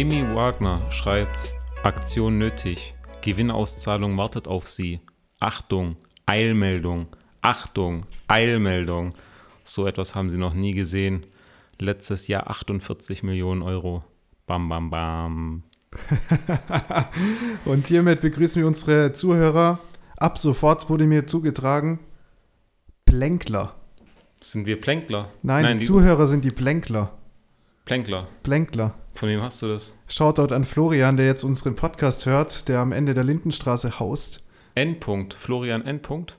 Amy Wagner schreibt, Aktion nötig. Gewinnauszahlung wartet auf Sie. Achtung, Eilmeldung. Achtung, Eilmeldung. So etwas haben Sie noch nie gesehen. Letztes Jahr 48 Millionen Euro. Bam, bam, bam. Und hiermit begrüßen wir unsere Zuhörer. Ab sofort wurde mir zugetragen, Plänkler. Sind wir Plänkler? Nein, die, Zuhörer sind die Plänkler. Plänkler. Plänkler. Von wem hast du das? Shoutout an Florian, der jetzt unseren Podcast hört, der am Ende der Lindenstraße haust. Endpunkt. Florian Endpunkt.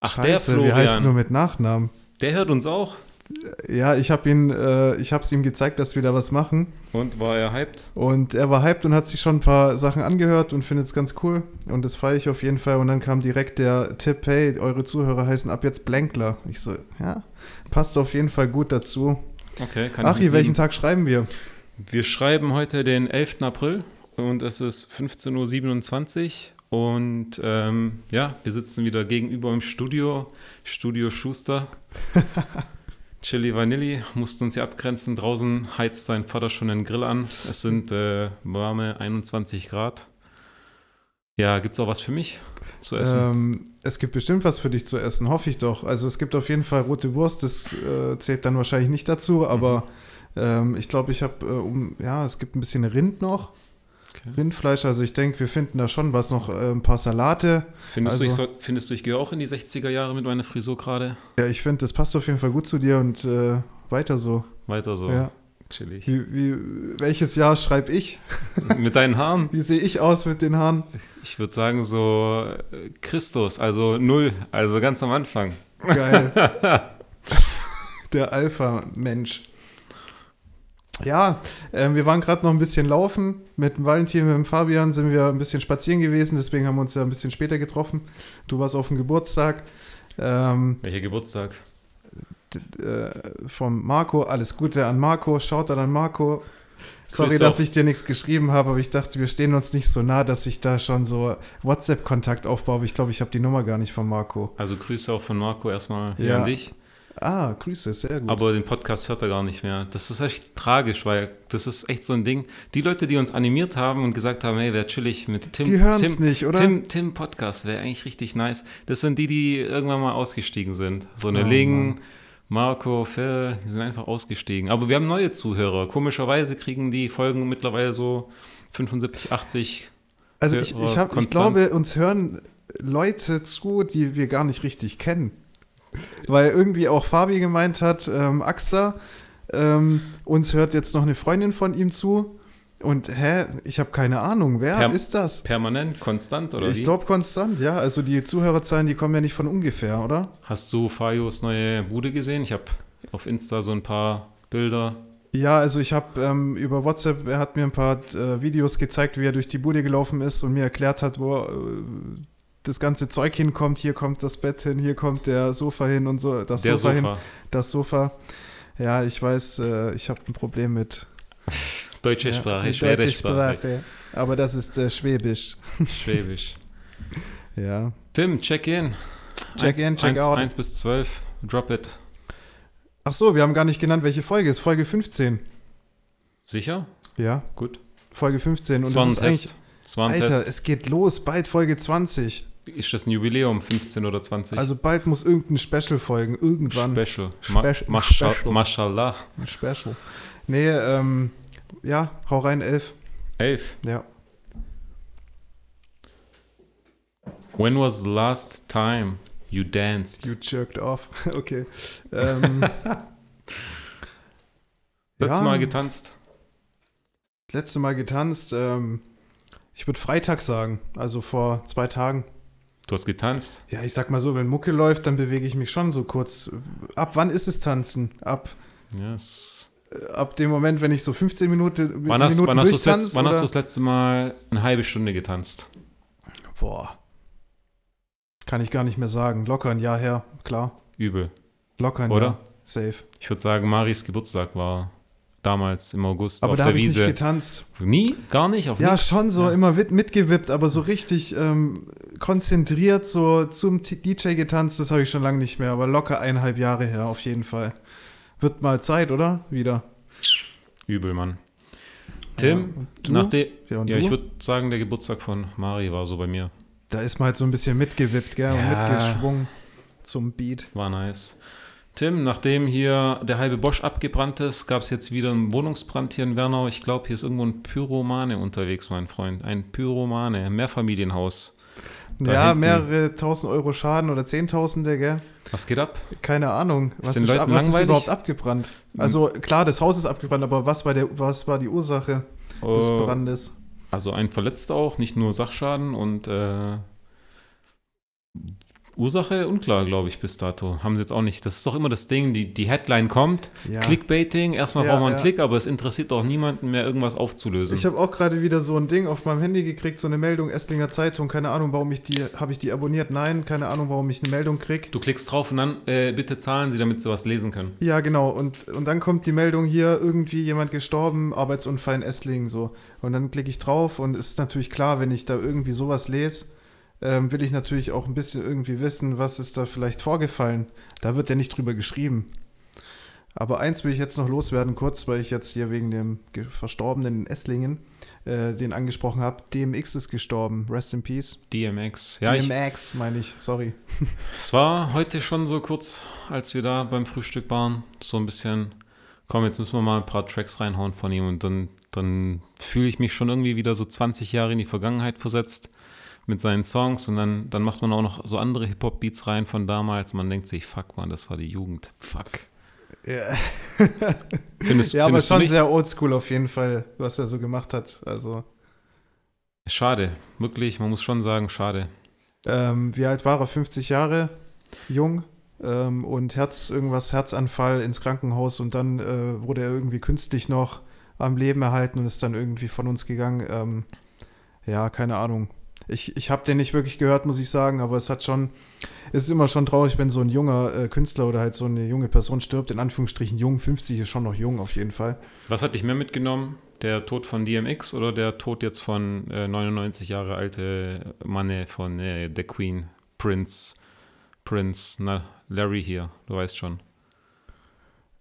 Ach, der Florian. Wie heißt nur mit Nachnamen? Der hört uns auch. Ja, ich habe ihn, äh, ich habe es ihm gezeigt, dass wir da was machen. Und war er hyped? Und er war hyped und hat sich schon ein paar Sachen angehört und findet es ganz cool. Und das feiere ich auf jeden Fall. Und dann kam direkt der Tipp, hey, eure Zuhörer heißen ab jetzt Blankler. Ich so, ja, passt auf jeden Fall gut dazu. Okay, kann Achi, welchen Tag schreiben wir? Wir schreiben heute den 11. April und es ist 15.27 Uhr. Und ähm, ja, wir sitzen wieder gegenüber im Studio, Studio Schuster. Chili Vanilli mussten uns hier abgrenzen. Draußen heizt sein Vater schon den Grill an. Es sind äh, warme 21 Grad. Ja, gibt es auch was für mich zu essen? Ähm, es gibt bestimmt was für dich zu essen, hoffe ich doch. Also es gibt auf jeden Fall rote Wurst, das äh, zählt dann wahrscheinlich nicht dazu, aber mhm. ähm, ich glaube, ich habe, äh, um, ja, es gibt ein bisschen Rind noch. Okay. Rindfleisch, also ich denke, wir finden da schon was noch, äh, ein paar Salate. Findest, also, du, ich so, findest du, ich gehe auch in die 60er Jahre mit meiner Frisur gerade? Ja, ich finde, das passt auf jeden Fall gut zu dir und äh, weiter so. Weiter so. Ja. Chillig. Wie, wie, welches Jahr schreibe ich? Mit deinen Haaren? Wie sehe ich aus mit den Haaren? Ich würde sagen so Christus, also null, also ganz am Anfang. Geil. Der Alpha-Mensch. Ja, äh, wir waren gerade noch ein bisschen laufen. Mit dem Valentin, mit dem Fabian sind wir ein bisschen spazieren gewesen, deswegen haben wir uns ja ein bisschen später getroffen. Du warst auf dem Geburtstag. Ähm, Welcher Geburtstag? Äh, vom Marco. Alles Gute an Marco. Schaut dann an Marco. Sorry, dass ich dir nichts geschrieben habe, aber ich dachte, wir stehen uns nicht so nah, dass ich da schon so WhatsApp-Kontakt aufbaue. Aber ich glaube, ich habe die Nummer gar nicht von Marco. Also Grüße auch von Marco erstmal hier ja. an dich. Ah, Grüße, sehr gut. Aber den Podcast hört er gar nicht mehr. Das ist echt tragisch, weil das ist echt so ein Ding. Die Leute, die uns animiert haben und gesagt haben, hey, wäre chillig mit Tim. Die hören es nicht, oder? Tim, Tim Podcast wäre eigentlich richtig nice. Das sind die, die irgendwann mal ausgestiegen sind. So eine oh, Ling, Mann. Marco, Phil, die sind einfach ausgestiegen. Aber wir haben neue Zuhörer. Komischerweise kriegen die Folgen mittlerweile so 75, 80. Also ich, ich, hab, ich glaube, uns hören Leute zu, die wir gar nicht richtig kennen. Weil irgendwie auch Fabi gemeint hat, ähm, Axter, ähm, uns hört jetzt noch eine Freundin von ihm zu. Und hä, ich habe keine Ahnung, wer per ist das? Permanent, konstant oder ich wie? Ich glaube konstant, ja. Also die Zuhörerzahlen, die kommen ja nicht von ungefähr, oder? Hast du Fajos neue Bude gesehen? Ich habe auf Insta so ein paar Bilder. Ja, also ich habe ähm, über WhatsApp, er hat mir ein paar äh, Videos gezeigt, wie er durch die Bude gelaufen ist und mir erklärt hat, wo äh, das ganze Zeug hinkommt. Hier kommt das Bett hin, hier kommt der Sofa hin und so. Das der Sofa, Sofa. hin, das Sofa. Ja, ich weiß, äh, ich habe ein Problem mit Deutsche Sprache, ja, schwere deutsche Sprache. Sprache. Aber das ist äh, Schwäbisch. Schwäbisch. ja. Tim, check in. Check eins, in, check eins, out. 1 bis 12, drop it. Ach so, wir haben gar nicht genannt, welche Folge ist. Folge 15. Sicher? Ja. Gut. Folge 15. Und das war ein Test. Das war ein Alter, Test. es geht los. Bald Folge 20. Ist das ein Jubiläum, 15 oder 20? Also bald muss irgendein Special folgen. Irgendwann. Special. Spe Ma Special. Mashallah. Special. Nee, ähm, ja, hau rein, elf. Elf? Ja. When was the last time you danced? You jerked off. okay. Ähm, Letztes ja, Mal getanzt. Letzte Mal getanzt. Ähm, ich würde Freitag sagen, also vor zwei Tagen. Du hast getanzt? Ja, ich sag mal so, wenn Mucke läuft, dann bewege ich mich schon so kurz. Ab wann ist es tanzen? Ab. Yes ab dem Moment, wenn ich so 15 Minuten, wann hast, Minuten wann, hast, du letzt, wann hast du das letzte Mal eine halbe Stunde getanzt? Boah. Kann ich gar nicht mehr sagen. Locker ein Jahr her, klar. Übel. Locker ein Oder? Jahr. Safe. Ich würde sagen, Maris Geburtstag war damals im August aber auf da der Wiese. Ich nicht getanzt. Nie? Gar nicht? Auf ja, nix? schon so, ja. immer mitgewippt, aber so richtig ähm, konzentriert so zum DJ getanzt, das habe ich schon lange nicht mehr, aber locker eineinhalb Jahre her, auf jeden Fall. Wird mal Zeit, oder? Wieder. Übel, Mann. Tim, ja, nachdem, ja, ja ich würde sagen, der Geburtstag von Mari war so bei mir. Da ist man halt so ein bisschen mitgewippt, gell, und mitgeschwungen zum Beat. War nice. Tim, nachdem hier der halbe Bosch abgebrannt ist, gab es jetzt wieder einen Wohnungsbrand hier in Wernau. Ich glaube, hier ist irgendwo ein Pyromane unterwegs, mein Freund. Ein Pyromane, Mehrfamilienhaus. Da ja, hinten. mehrere tausend Euro Schaden oder Zehntausende, gell? Was geht ab? Keine Ahnung. Ist was, ist, was ist, überhaupt abgebrannt? Also klar, das Haus ist abgebrannt, aber was war, der, was war die Ursache uh, des oh. Brandes? Also ein Verletzter auch, nicht nur Sachschaden und äh, Ursache unklar, glaube ich, bis dato. Haben sie jetzt auch nicht. Das ist doch immer das Ding, die, die Headline kommt, ja. Clickbaiting, erstmal ja, braucht man einen ja. Klick, aber es interessiert doch niemanden mehr, irgendwas aufzulösen. Ich habe auch gerade wieder so ein Ding auf meinem Handy gekriegt, so eine Meldung, Esslinger Zeitung, keine Ahnung, warum ich die, habe ich die abonniert? Nein, keine Ahnung, warum ich eine Meldung kriege. Du klickst drauf und dann, äh, bitte zahlen Sie, damit Sie was lesen können. Ja, genau. Und, und dann kommt die Meldung hier, irgendwie jemand gestorben, Arbeitsunfall in Esslingen, so. Und dann klicke ich drauf und ist natürlich klar, wenn ich da irgendwie sowas lese, ähm, will ich natürlich auch ein bisschen irgendwie wissen, was ist da vielleicht vorgefallen. Da wird ja nicht drüber geschrieben. Aber eins will ich jetzt noch loswerden, kurz, weil ich jetzt hier wegen dem Verstorbenen in Esslingen äh, den angesprochen habe. DMX ist gestorben. Rest in Peace. DMX. Ja, DMX, meine ich. Sorry. Es war heute schon so kurz, als wir da beim Frühstück waren, so ein bisschen, komm, jetzt müssen wir mal ein paar Tracks reinhauen von ihm und dann, dann fühle ich mich schon irgendwie wieder so 20 Jahre in die Vergangenheit versetzt mit seinen Songs und dann, dann macht man auch noch so andere Hip-Hop-Beats rein von damals. Man denkt sich, fuck man, das war die Jugend. Fuck. Ja, findest, ja aber schon sehr oldschool auf jeden Fall, was er so gemacht hat. Also. Schade, wirklich, man muss schon sagen, schade. Ähm, wie alt war er? 50 Jahre, jung ähm, und Herz, irgendwas, Herzanfall ins Krankenhaus und dann äh, wurde er irgendwie künstlich noch am Leben erhalten und ist dann irgendwie von uns gegangen. Ähm, ja, keine Ahnung ich, ich habe den nicht wirklich gehört, muss ich sagen, aber es hat schon, es ist immer schon traurig, wenn so ein junger äh, Künstler oder halt so eine junge Person stirbt, in Anführungsstrichen jung, 50 ist schon noch jung auf jeden Fall. Was hat dich mehr mitgenommen? Der Tod von DMX oder der Tod jetzt von äh, 99 Jahre alte Manne von äh, The Queen, Prince, Prince, na, Larry hier, du weißt schon.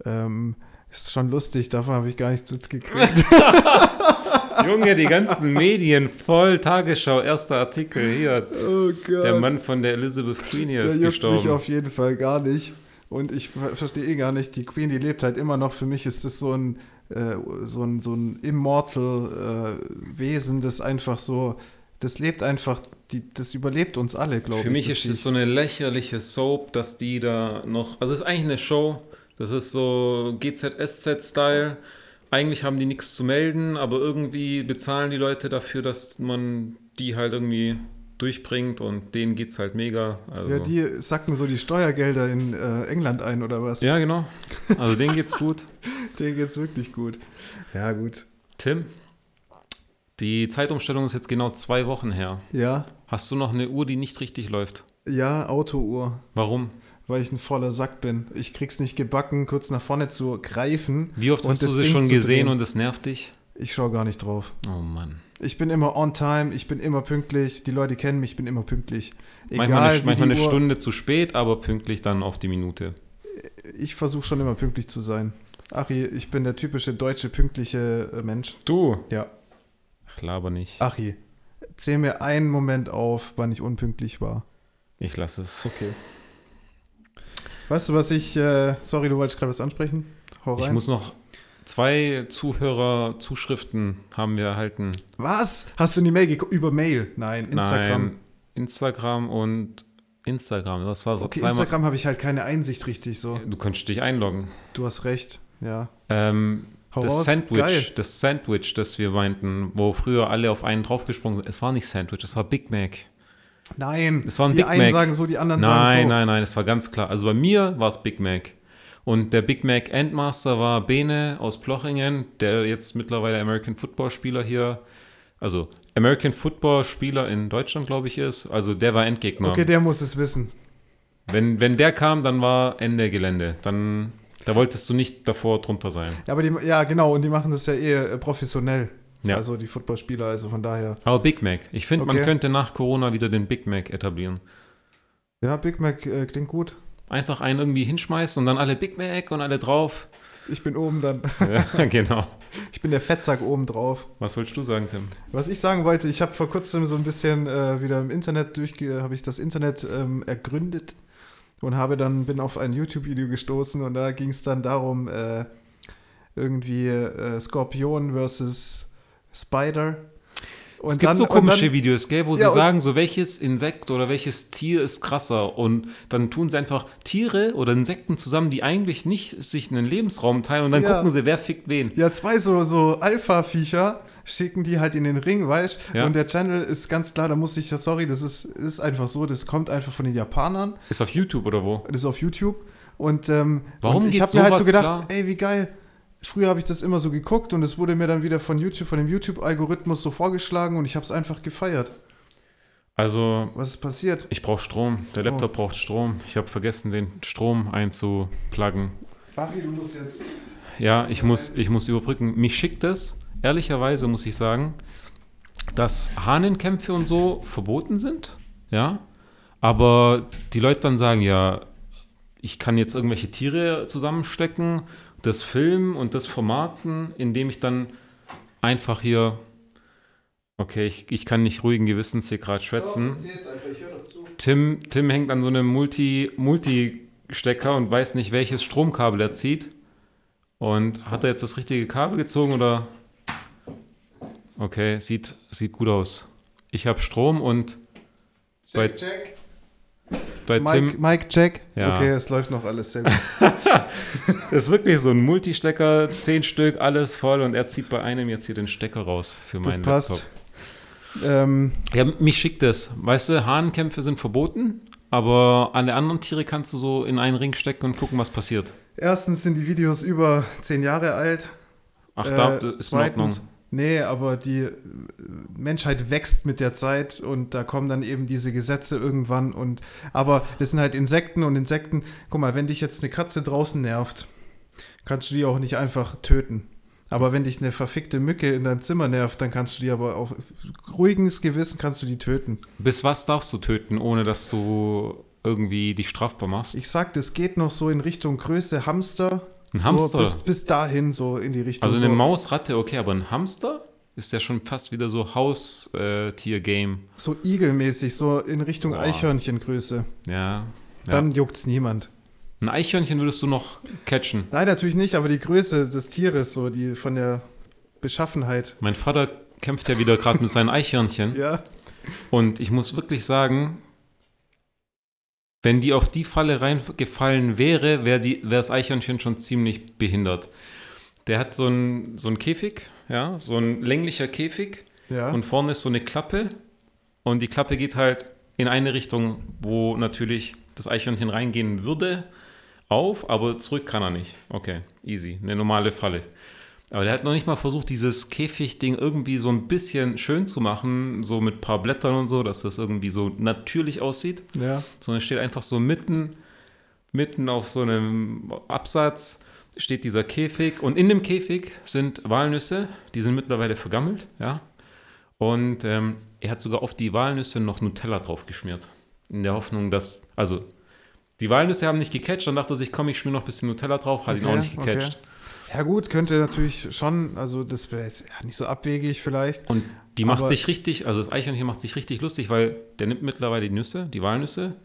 Ähm, ist schon lustig, davon habe ich gar nichts mitgekriegt. Junge, die ganzen Medien voll. Tagesschau, erster Artikel hier. Oh Gott. Der Mann von der Elizabeth Queen hier der ist gestorben. mich auf jeden Fall gar nicht. Und ich verstehe eh gar nicht, die Queen, die lebt halt immer noch. Für mich ist das so ein, äh, so ein, so ein immortal äh, Wesen, das einfach so, das lebt einfach, die, das überlebt uns alle, glaube ich. Für mich ist das so eine lächerliche Soap, dass die da noch, also es ist eigentlich eine Show, das ist so GZSZ-Style eigentlich haben die nichts zu melden, aber irgendwie bezahlen die Leute dafür, dass man die halt irgendwie durchbringt und denen geht es halt mega. Also. Ja, die sacken so die Steuergelder in äh, England ein oder was? Ja, genau. Also denen geht's gut. denen geht's wirklich gut. Ja, gut. Tim, die Zeitumstellung ist jetzt genau zwei Wochen her. Ja. Hast du noch eine Uhr, die nicht richtig läuft? Ja, Autouhr. Warum? Weil ich ein voller Sack bin. Ich krieg's nicht gebacken, kurz nach vorne zu greifen. Wie oft hast du sie schon gesehen und es nervt dich? Ich schaue gar nicht drauf. Oh Mann. Ich bin immer on time, ich bin immer pünktlich. Die Leute kennen mich, ich bin immer pünktlich. Egal, manchmal eine, manchmal eine Stunde zu spät, aber pünktlich dann auf die Minute. Ich versuche schon immer pünktlich zu sein. Achi, ich bin der typische deutsche pünktliche äh, Mensch. Du? Ja. Ach, laber nicht. Achi, zähl mir einen Moment auf, wann ich unpünktlich war. Ich lasse es. Okay. Weißt du, was ich, äh, sorry, du wolltest gerade was ansprechen? Hau rein. Ich muss noch zwei Zuhörer-Zuschriften haben wir erhalten. Was? Hast du in die Mail über Mail? Nein, Instagram. Nein, Instagram und Instagram. Das war so okay, Instagram habe ich halt keine Einsicht richtig so. Du könntest dich einloggen. Du hast recht, ja. Ähm, das. Sandwich, Geil. das Sandwich, das wir meinten, wo früher alle auf einen draufgesprungen sind. Es war nicht Sandwich, es war Big Mac. Nein, es war ein die Big einen Mac. sagen so, die anderen nein, sagen so. Nein, nein, nein, es war ganz klar. Also bei mir war es Big Mac. Und der Big Mac Endmaster war Bene aus Plochingen, der jetzt mittlerweile American Football Spieler hier, also American Football Spieler in Deutschland, glaube ich, ist. Also der war Endgegner. Okay, der muss es wissen. Wenn, wenn der kam, dann war Ende Gelände. Dann, da wolltest du nicht davor drunter sein. Ja, aber die, ja, genau, und die machen das ja eh professionell. Ja. Also die Footballspieler, also von daher. Aber Big Mac. Ich finde, okay. man könnte nach Corona wieder den Big Mac etablieren. Ja, Big Mac äh, klingt gut. Einfach einen irgendwie hinschmeißen und dann alle Big Mac und alle drauf. Ich bin oben dann. ja, genau. Ich bin der Fettsack oben drauf. Was wolltest du sagen, Tim? Was ich sagen wollte, ich habe vor kurzem so ein bisschen äh, wieder im Internet durchge, habe ich das Internet ähm, ergründet und habe dann bin auf ein YouTube-Video gestoßen und da ging es dann darum äh, irgendwie äh, Skorpion versus Spider und es gibt dann, so komische dann, Videos, gell, wo ja, sie sagen, so welches Insekt oder welches Tier ist krasser. Und dann tun sie einfach Tiere oder Insekten zusammen, die eigentlich nicht sich einen Lebensraum teilen. Und dann ja. gucken sie, wer fickt wen. Ja, zwei so, so Alpha-Viecher schicken die halt in den Ring, weißt ja. Und der Channel ist ganz klar, da muss ich, sorry, das ist, ist einfach so, das kommt einfach von den Japanern. Ist auf YouTube oder wo? Das ist auf YouTube. Und, ähm, Warum und ich habe mir halt so gedacht, klar? ey, wie geil früher habe ich das immer so geguckt und es wurde mir dann wieder von YouTube, von dem YouTube-Algorithmus so vorgeschlagen und ich habe es einfach gefeiert. Also. Was ist passiert? Ich brauche Strom. Der Laptop oh. braucht Strom. Ich habe vergessen, den Strom einzupluggen. Ach, du musst jetzt. Ja, ich muss, ich muss überbrücken. Mich schickt es, ehrlicherweise muss ich sagen, dass Hahnenkämpfe und so verboten sind. Ja. Aber die Leute dann sagen, ja, ich kann jetzt irgendwelche Tiere zusammenstecken das Filmen und das Vermarkten, indem ich dann einfach hier, okay, ich, ich kann nicht ruhigen Gewissens hier gerade schwätzen. Tim, Tim hängt an so einem Multi, Multi-Stecker und weiß nicht, welches Stromkabel er zieht. Und hat er jetzt das richtige Kabel gezogen oder? Okay, sieht, sieht gut aus. Ich habe Strom und check, bei, check bei Mike, Tim. Mike, check. Ja. Okay, es läuft noch alles sehr gut. das ist wirklich so ein Multistecker, zehn Stück, alles voll und er zieht bei einem jetzt hier den Stecker raus für meinen das passt. Laptop. Ähm, ja, mich schickt das. Weißt du, Hahnenkämpfe sind verboten, aber alle anderen Tiere kannst du so in einen Ring stecken und gucken, was passiert. Erstens sind die Videos über zehn Jahre alt. Ach, da äh, ist zweitens, in Ordnung. Nee, aber die Menschheit wächst mit der Zeit und da kommen dann eben diese Gesetze irgendwann und aber das sind halt Insekten und Insekten, guck mal, wenn dich jetzt eine Katze draußen nervt, kannst du die auch nicht einfach töten. Aber wenn dich eine verfickte Mücke in deinem Zimmer nervt, dann kannst du die aber auf ruhiges Gewissen kannst du die töten. Bis was darfst du töten, ohne dass du irgendwie dich strafbar machst? Ich sag, das geht noch so in Richtung Größe Hamster ein so Hamster? Bis, bis, dahin, so in die Richtung. Also eine so. Maus, Ratte, okay, aber ein Hamster ist ja schon fast wieder so Haustier-Game. so igelmäßig, so in Richtung Boah. Eichhörnchengröße. Ja, ja. Dann juckt's niemand. Ein Eichhörnchen würdest du noch catchen? Nein, natürlich nicht, aber die Größe des Tieres, so die von der Beschaffenheit. Mein Vater kämpft ja wieder gerade mit seinen Eichhörnchen. Ja. Und ich muss wirklich sagen, wenn die auf die Falle reingefallen wäre, wäre das Eichhörnchen schon ziemlich behindert. Der hat so einen so Käfig, ja, so ein länglicher Käfig ja. und vorne ist so eine Klappe und die Klappe geht halt in eine Richtung, wo natürlich das Eichhörnchen reingehen würde, auf, aber zurück kann er nicht. Okay, easy, eine normale Falle. Aber der hat noch nicht mal versucht, dieses Käfigding irgendwie so ein bisschen schön zu machen, so mit ein paar Blättern und so, dass das irgendwie so natürlich aussieht. Ja. Sondern steht einfach so mitten, mitten auf so einem Absatz steht dieser Käfig und in dem Käfig sind Walnüsse, die sind mittlerweile vergammelt, ja. Und ähm, er hat sogar auf die Walnüsse noch Nutella drauf geschmiert. In der Hoffnung, dass, also die Walnüsse haben nicht gecatcht, dann dachte er sich, komm, ich schmier noch ein bisschen Nutella drauf, hat okay, ihn auch nicht gecatcht. Okay. Ja, gut, könnte natürlich schon, also das wäre jetzt nicht so abwegig vielleicht. Und die macht sich richtig, also das Eichhörnchen macht sich richtig lustig, weil der nimmt mittlerweile die Nüsse, die Walnüsse,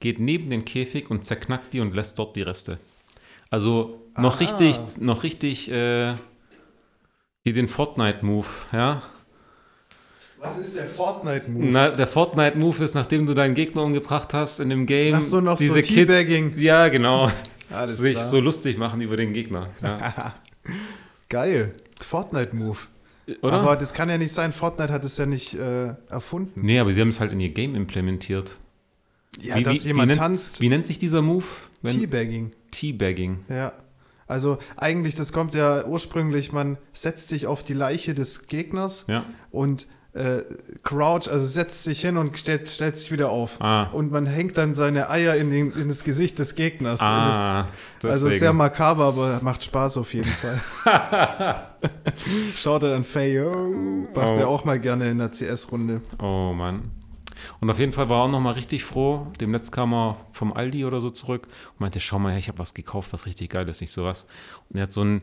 geht neben den Käfig und zerknackt die und lässt dort die Reste. Also noch Aha. richtig, noch richtig, äh, wie den Fortnite-Move, ja. Was ist der Fortnite-Move? Na, der Fortnite-Move ist, nachdem du deinen Gegner umgebracht hast in dem Game. Ach so, noch diese so Kids, Ja, genau. Alles sich klar. so lustig machen über den Gegner. Ja. Geil. Fortnite-Move. Oder? Aber das kann ja nicht sein. Fortnite hat es ja nicht äh, erfunden. Nee, aber sie haben es halt in ihr Game implementiert. Ja, wie, dass wie, jemand wie tanzt. Wie nennt sich dieser Move? Teabagging. Teabagging. Ja. Also eigentlich, das kommt ja ursprünglich, man setzt sich auf die Leiche des Gegners ja. und äh, Crouch, also setzt sich hin und stellt, stellt sich wieder auf. Ah. Und man hängt dann seine Eier in, den, in das Gesicht des Gegners. Ah, das, also sehr makaber, aber macht Spaß auf jeden Fall. Schaut er dann Faye, oh, macht oh. er auch mal gerne in der CS-Runde. Oh Mann. Und auf jeden Fall war er auch nochmal richtig froh. Demnächst kam er vom Aldi oder so zurück und meinte, schau mal her, ich habe was gekauft, was richtig geil ist, nicht sowas. Und er hat so ein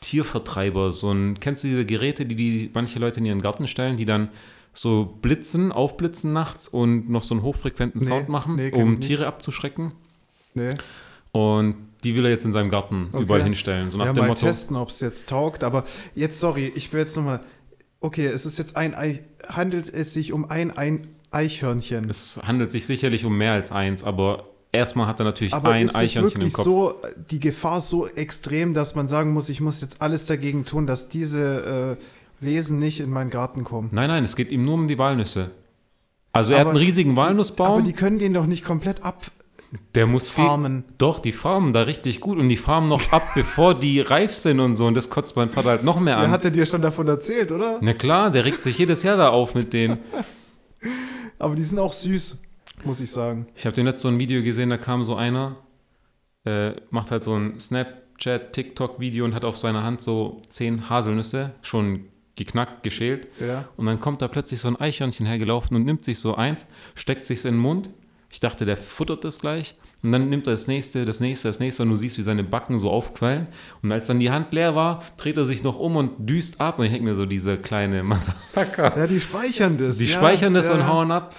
Tiervertreiber. So ein, kennst du diese Geräte, die, die manche Leute in ihren Garten stellen, die dann so blitzen, aufblitzen nachts und noch so einen hochfrequenten Sound nee, machen, nee, um Tiere abzuschrecken? Nee. Und die will er jetzt in seinem Garten okay. überall hinstellen. So nach ja, dem mal Motto. testen, ob es jetzt taugt. Aber jetzt, sorry, ich will jetzt nochmal. Okay, es ist jetzt ein Ei. Handelt es sich um ein, ein Eichhörnchen? Es handelt sich sicherlich um mehr als eins, aber erstmal hat er natürlich aber ein ist Eichhörnchen im Kopf. so die Gefahr so extrem, dass man sagen muss, ich muss jetzt alles dagegen tun, dass diese äh, Wesen nicht in meinen Garten kommen? Nein, nein, es geht ihm nur um die Walnüsse. Also er aber hat einen riesigen Walnussbaum. Aber die können den doch nicht komplett ab der muss farmen. Doch, die farmen da richtig gut und die farmen noch ab, bevor die reif sind und so. Und das kotzt mein Vater halt noch mehr an. Der hat er dir schon davon erzählt, oder? Na klar, der regt sich jedes Jahr da auf mit denen. Aber die sind auch süß, muss ich sagen. Ich habe dir jetzt so ein Video gesehen, da kam so einer, äh, macht halt so ein Snapchat, TikTok-Video und hat auf seiner Hand so zehn Haselnüsse, schon geknackt, geschält. Ja. Und dann kommt da plötzlich so ein Eichhörnchen hergelaufen und nimmt sich so eins, steckt sich in den Mund ich dachte, der futtert das gleich. Und dann nimmt er das nächste, das nächste, das nächste und du siehst, wie seine Backen so aufquellen. Und als dann die Hand leer war, dreht er sich noch um und düst ab. Und ich denke mir so, diese kleine Motherfucker. Ja, die speichern das. Die ja, speichern das ja. und hauen ab.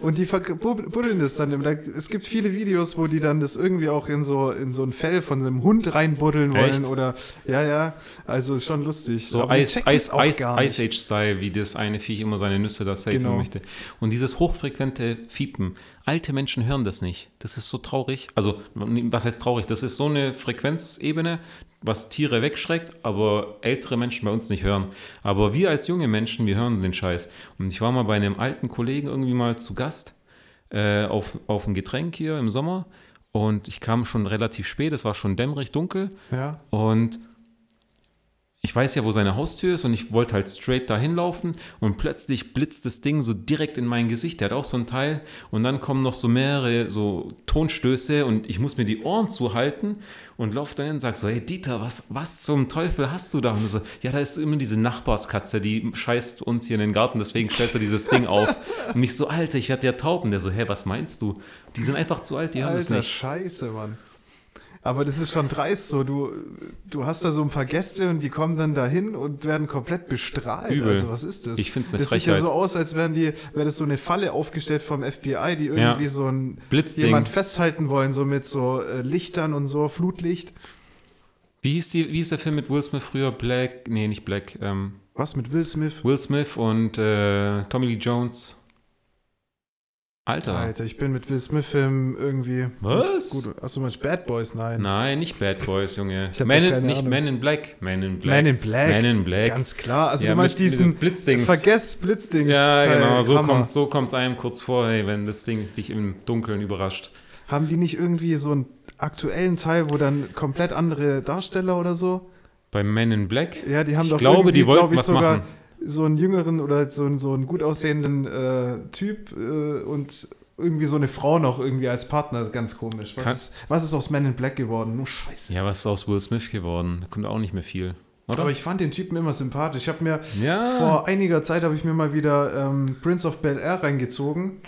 Und die buddeln das dann. Es gibt viele Videos, wo die dann das irgendwie auch in so, in so ein Fell von so einem Hund reinbuddeln wollen. Echt? Oder, ja, ja. Also ist schon lustig. So Ice, Ice, Ice, Ice Age-Style, wie das eine Viech immer seine Nüsse da safen genau. möchte. Und dieses hochfrequente Fiepen. Alte Menschen hören das nicht. Das ist so traurig. Also, was heißt traurig? Das ist so eine Frequenzebene, was Tiere wegschreckt, aber ältere Menschen bei uns nicht hören. Aber wir als junge Menschen, wir hören den Scheiß. Und ich war mal bei einem alten Kollegen irgendwie mal zu Gast äh, auf, auf ein Getränk hier im Sommer. Und ich kam schon relativ spät, es war schon dämmerig dunkel. Ja. Und ich weiß ja, wo seine Haustür ist und ich wollte halt straight dahin laufen und plötzlich blitzt das Ding so direkt in mein Gesicht. Der hat auch so ein Teil und dann kommen noch so mehrere so Tonstöße und ich muss mir die Ohren zuhalten und laufe dann hin und sage so, hey Dieter, was, was zum Teufel hast du da? Und so, ja, da ist immer diese Nachbarskatze, die scheißt uns hier in den Garten, deswegen stellt er dieses Ding auf. Und mich so, Alter, ich werde ja taub. Und der so, hä, was meinst du? Die sind einfach zu alt, die Alter, haben es nicht. Scheiße, Mann. Aber das ist schon dreist so. Du, du hast da so ein paar Gäste und die kommen dann dahin und werden komplett bestrahlt. Übel. Also was ist das? Ich finde es eine Das Frechheit. sieht ja so aus, als wären die, wäre das so eine Falle aufgestellt vom FBI, die irgendwie ja. so ein Blitzding. jemand festhalten wollen, so mit so äh, Lichtern und so, Flutlicht. Wie hieß, die, wie hieß der Film mit Will Smith früher? Black? Nee, nicht Black. Ähm, was mit Will Smith? Will Smith und äh, Tommy Lee Jones. Alter. Alter, ich bin mit Will Smith-Filmen irgendwie. Was? Gut. Achso, meinst Bad Boys? Nein. Nein, nicht Bad Boys, Junge. Ich Man in, nicht Man in Black. Man in Black. Man in Black. Man in Black. Ganz klar. Also ja, du meinst diesen Blitzdings. Vergess Blitzdings. Ja, genau. So kommt, so kommt es einem kurz vor, hey, wenn das Ding dich im Dunkeln überrascht. Haben die nicht irgendwie so einen aktuellen Teil, wo dann komplett andere Darsteller oder so? Bei Men in Black? Ja, die haben ich doch glaube, die wollten glaub was sogar machen. So einen jüngeren oder so einen, so einen gut aussehenden äh, Typ äh, und irgendwie so eine Frau noch irgendwie als Partner, ganz komisch. Was, ist, was ist aus Men in Black geworden? Nur Scheiße. Ja, was ist aus Will Smith geworden? Da kommt auch nicht mehr viel. Oder? Aber ich fand den Typen immer sympathisch. Ich habe mir ja. vor einiger Zeit habe ich mir mal wieder ähm, Prince of Bel Air reingezogen.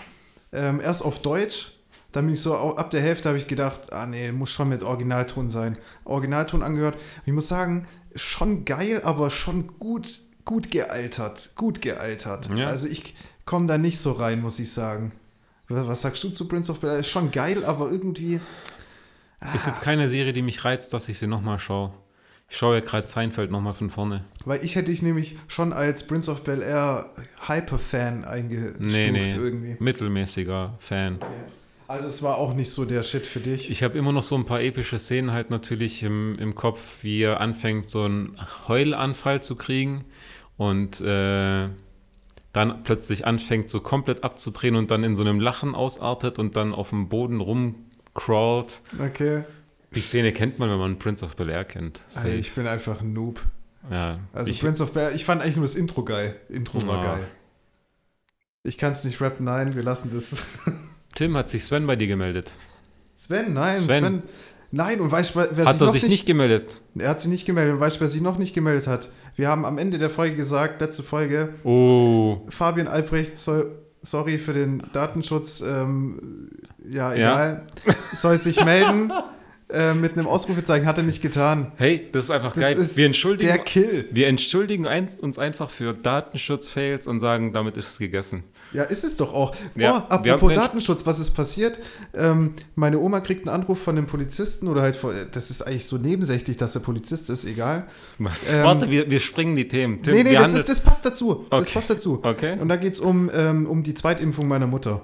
Ähm, erst auf Deutsch. Dann bin ich so ab der Hälfte habe ich gedacht, ah nee, muss schon mit Originalton sein. Originalton angehört. Ich muss sagen, schon geil, aber schon gut, gut gealtert. Gut gealtert. Ja. Also ich komme da nicht so rein, muss ich sagen. Was sagst du zu Prince of Bel Air? Ist schon geil, aber irgendwie. Ah. Ist jetzt keine Serie, die mich reizt, dass ich sie nochmal schaue. Ich schaue ja gerade Seinfeld nochmal von vorne. Weil ich hätte dich nämlich schon als Prince of Bel Air Hyper-Fan eingestuft nee, nee. irgendwie. Mittelmäßiger Fan. Also es war auch nicht so der Shit für dich. Ich habe immer noch so ein paar epische Szenen halt natürlich im, im Kopf, wie er anfängt, so einen Heulanfall zu kriegen und äh, dann plötzlich anfängt so komplett abzudrehen und dann in so einem Lachen ausartet und dann auf dem Boden rumcrawlt. Okay. Die Szene kennt man, wenn man Prince of Bel Air kennt. Also ich bin einfach ein Noob. Ja, also ich, Prince of Bel Air, ich fand eigentlich nur das Intro geil. Intro ja. war geil. Ich kann es nicht rappen, nein, wir lassen das. Tim, hat sich Sven bei dir gemeldet? Sven, nein, Sven. Sven nein, und weißt du, wer hat sich er sich nicht, nicht gemeldet? Er hat sich nicht gemeldet. Und weißt du, wer sich noch nicht gemeldet hat? Wir haben am Ende der Folge gesagt, letzte Folge, oh. Fabian Albrecht soll, sorry für den Datenschutz, ähm, ja, egal, ja. soll sich melden. äh, mit einem Ausrufezeichen hat er nicht getan. Hey, das ist einfach Das geil. ist wir entschuldigen, der Kill. Wir entschuldigen ein, uns einfach für Datenschutz-Fails und sagen, damit ist es gegessen. Ja, ist es doch auch. Ja, oh, apropos Datenschutz, was ist passiert? Ähm, meine Oma kriegt einen Anruf von einem Polizisten oder halt, von, das ist eigentlich so nebensächlich, dass er Polizist ist, egal. Was? Ähm, Warte, wir, wir springen die Themen. Tim, nee, nee, das, ist, das passt dazu. Das Okay. passt dazu. Okay. Und da geht es um, ähm, um die Zweitimpfung meiner Mutter.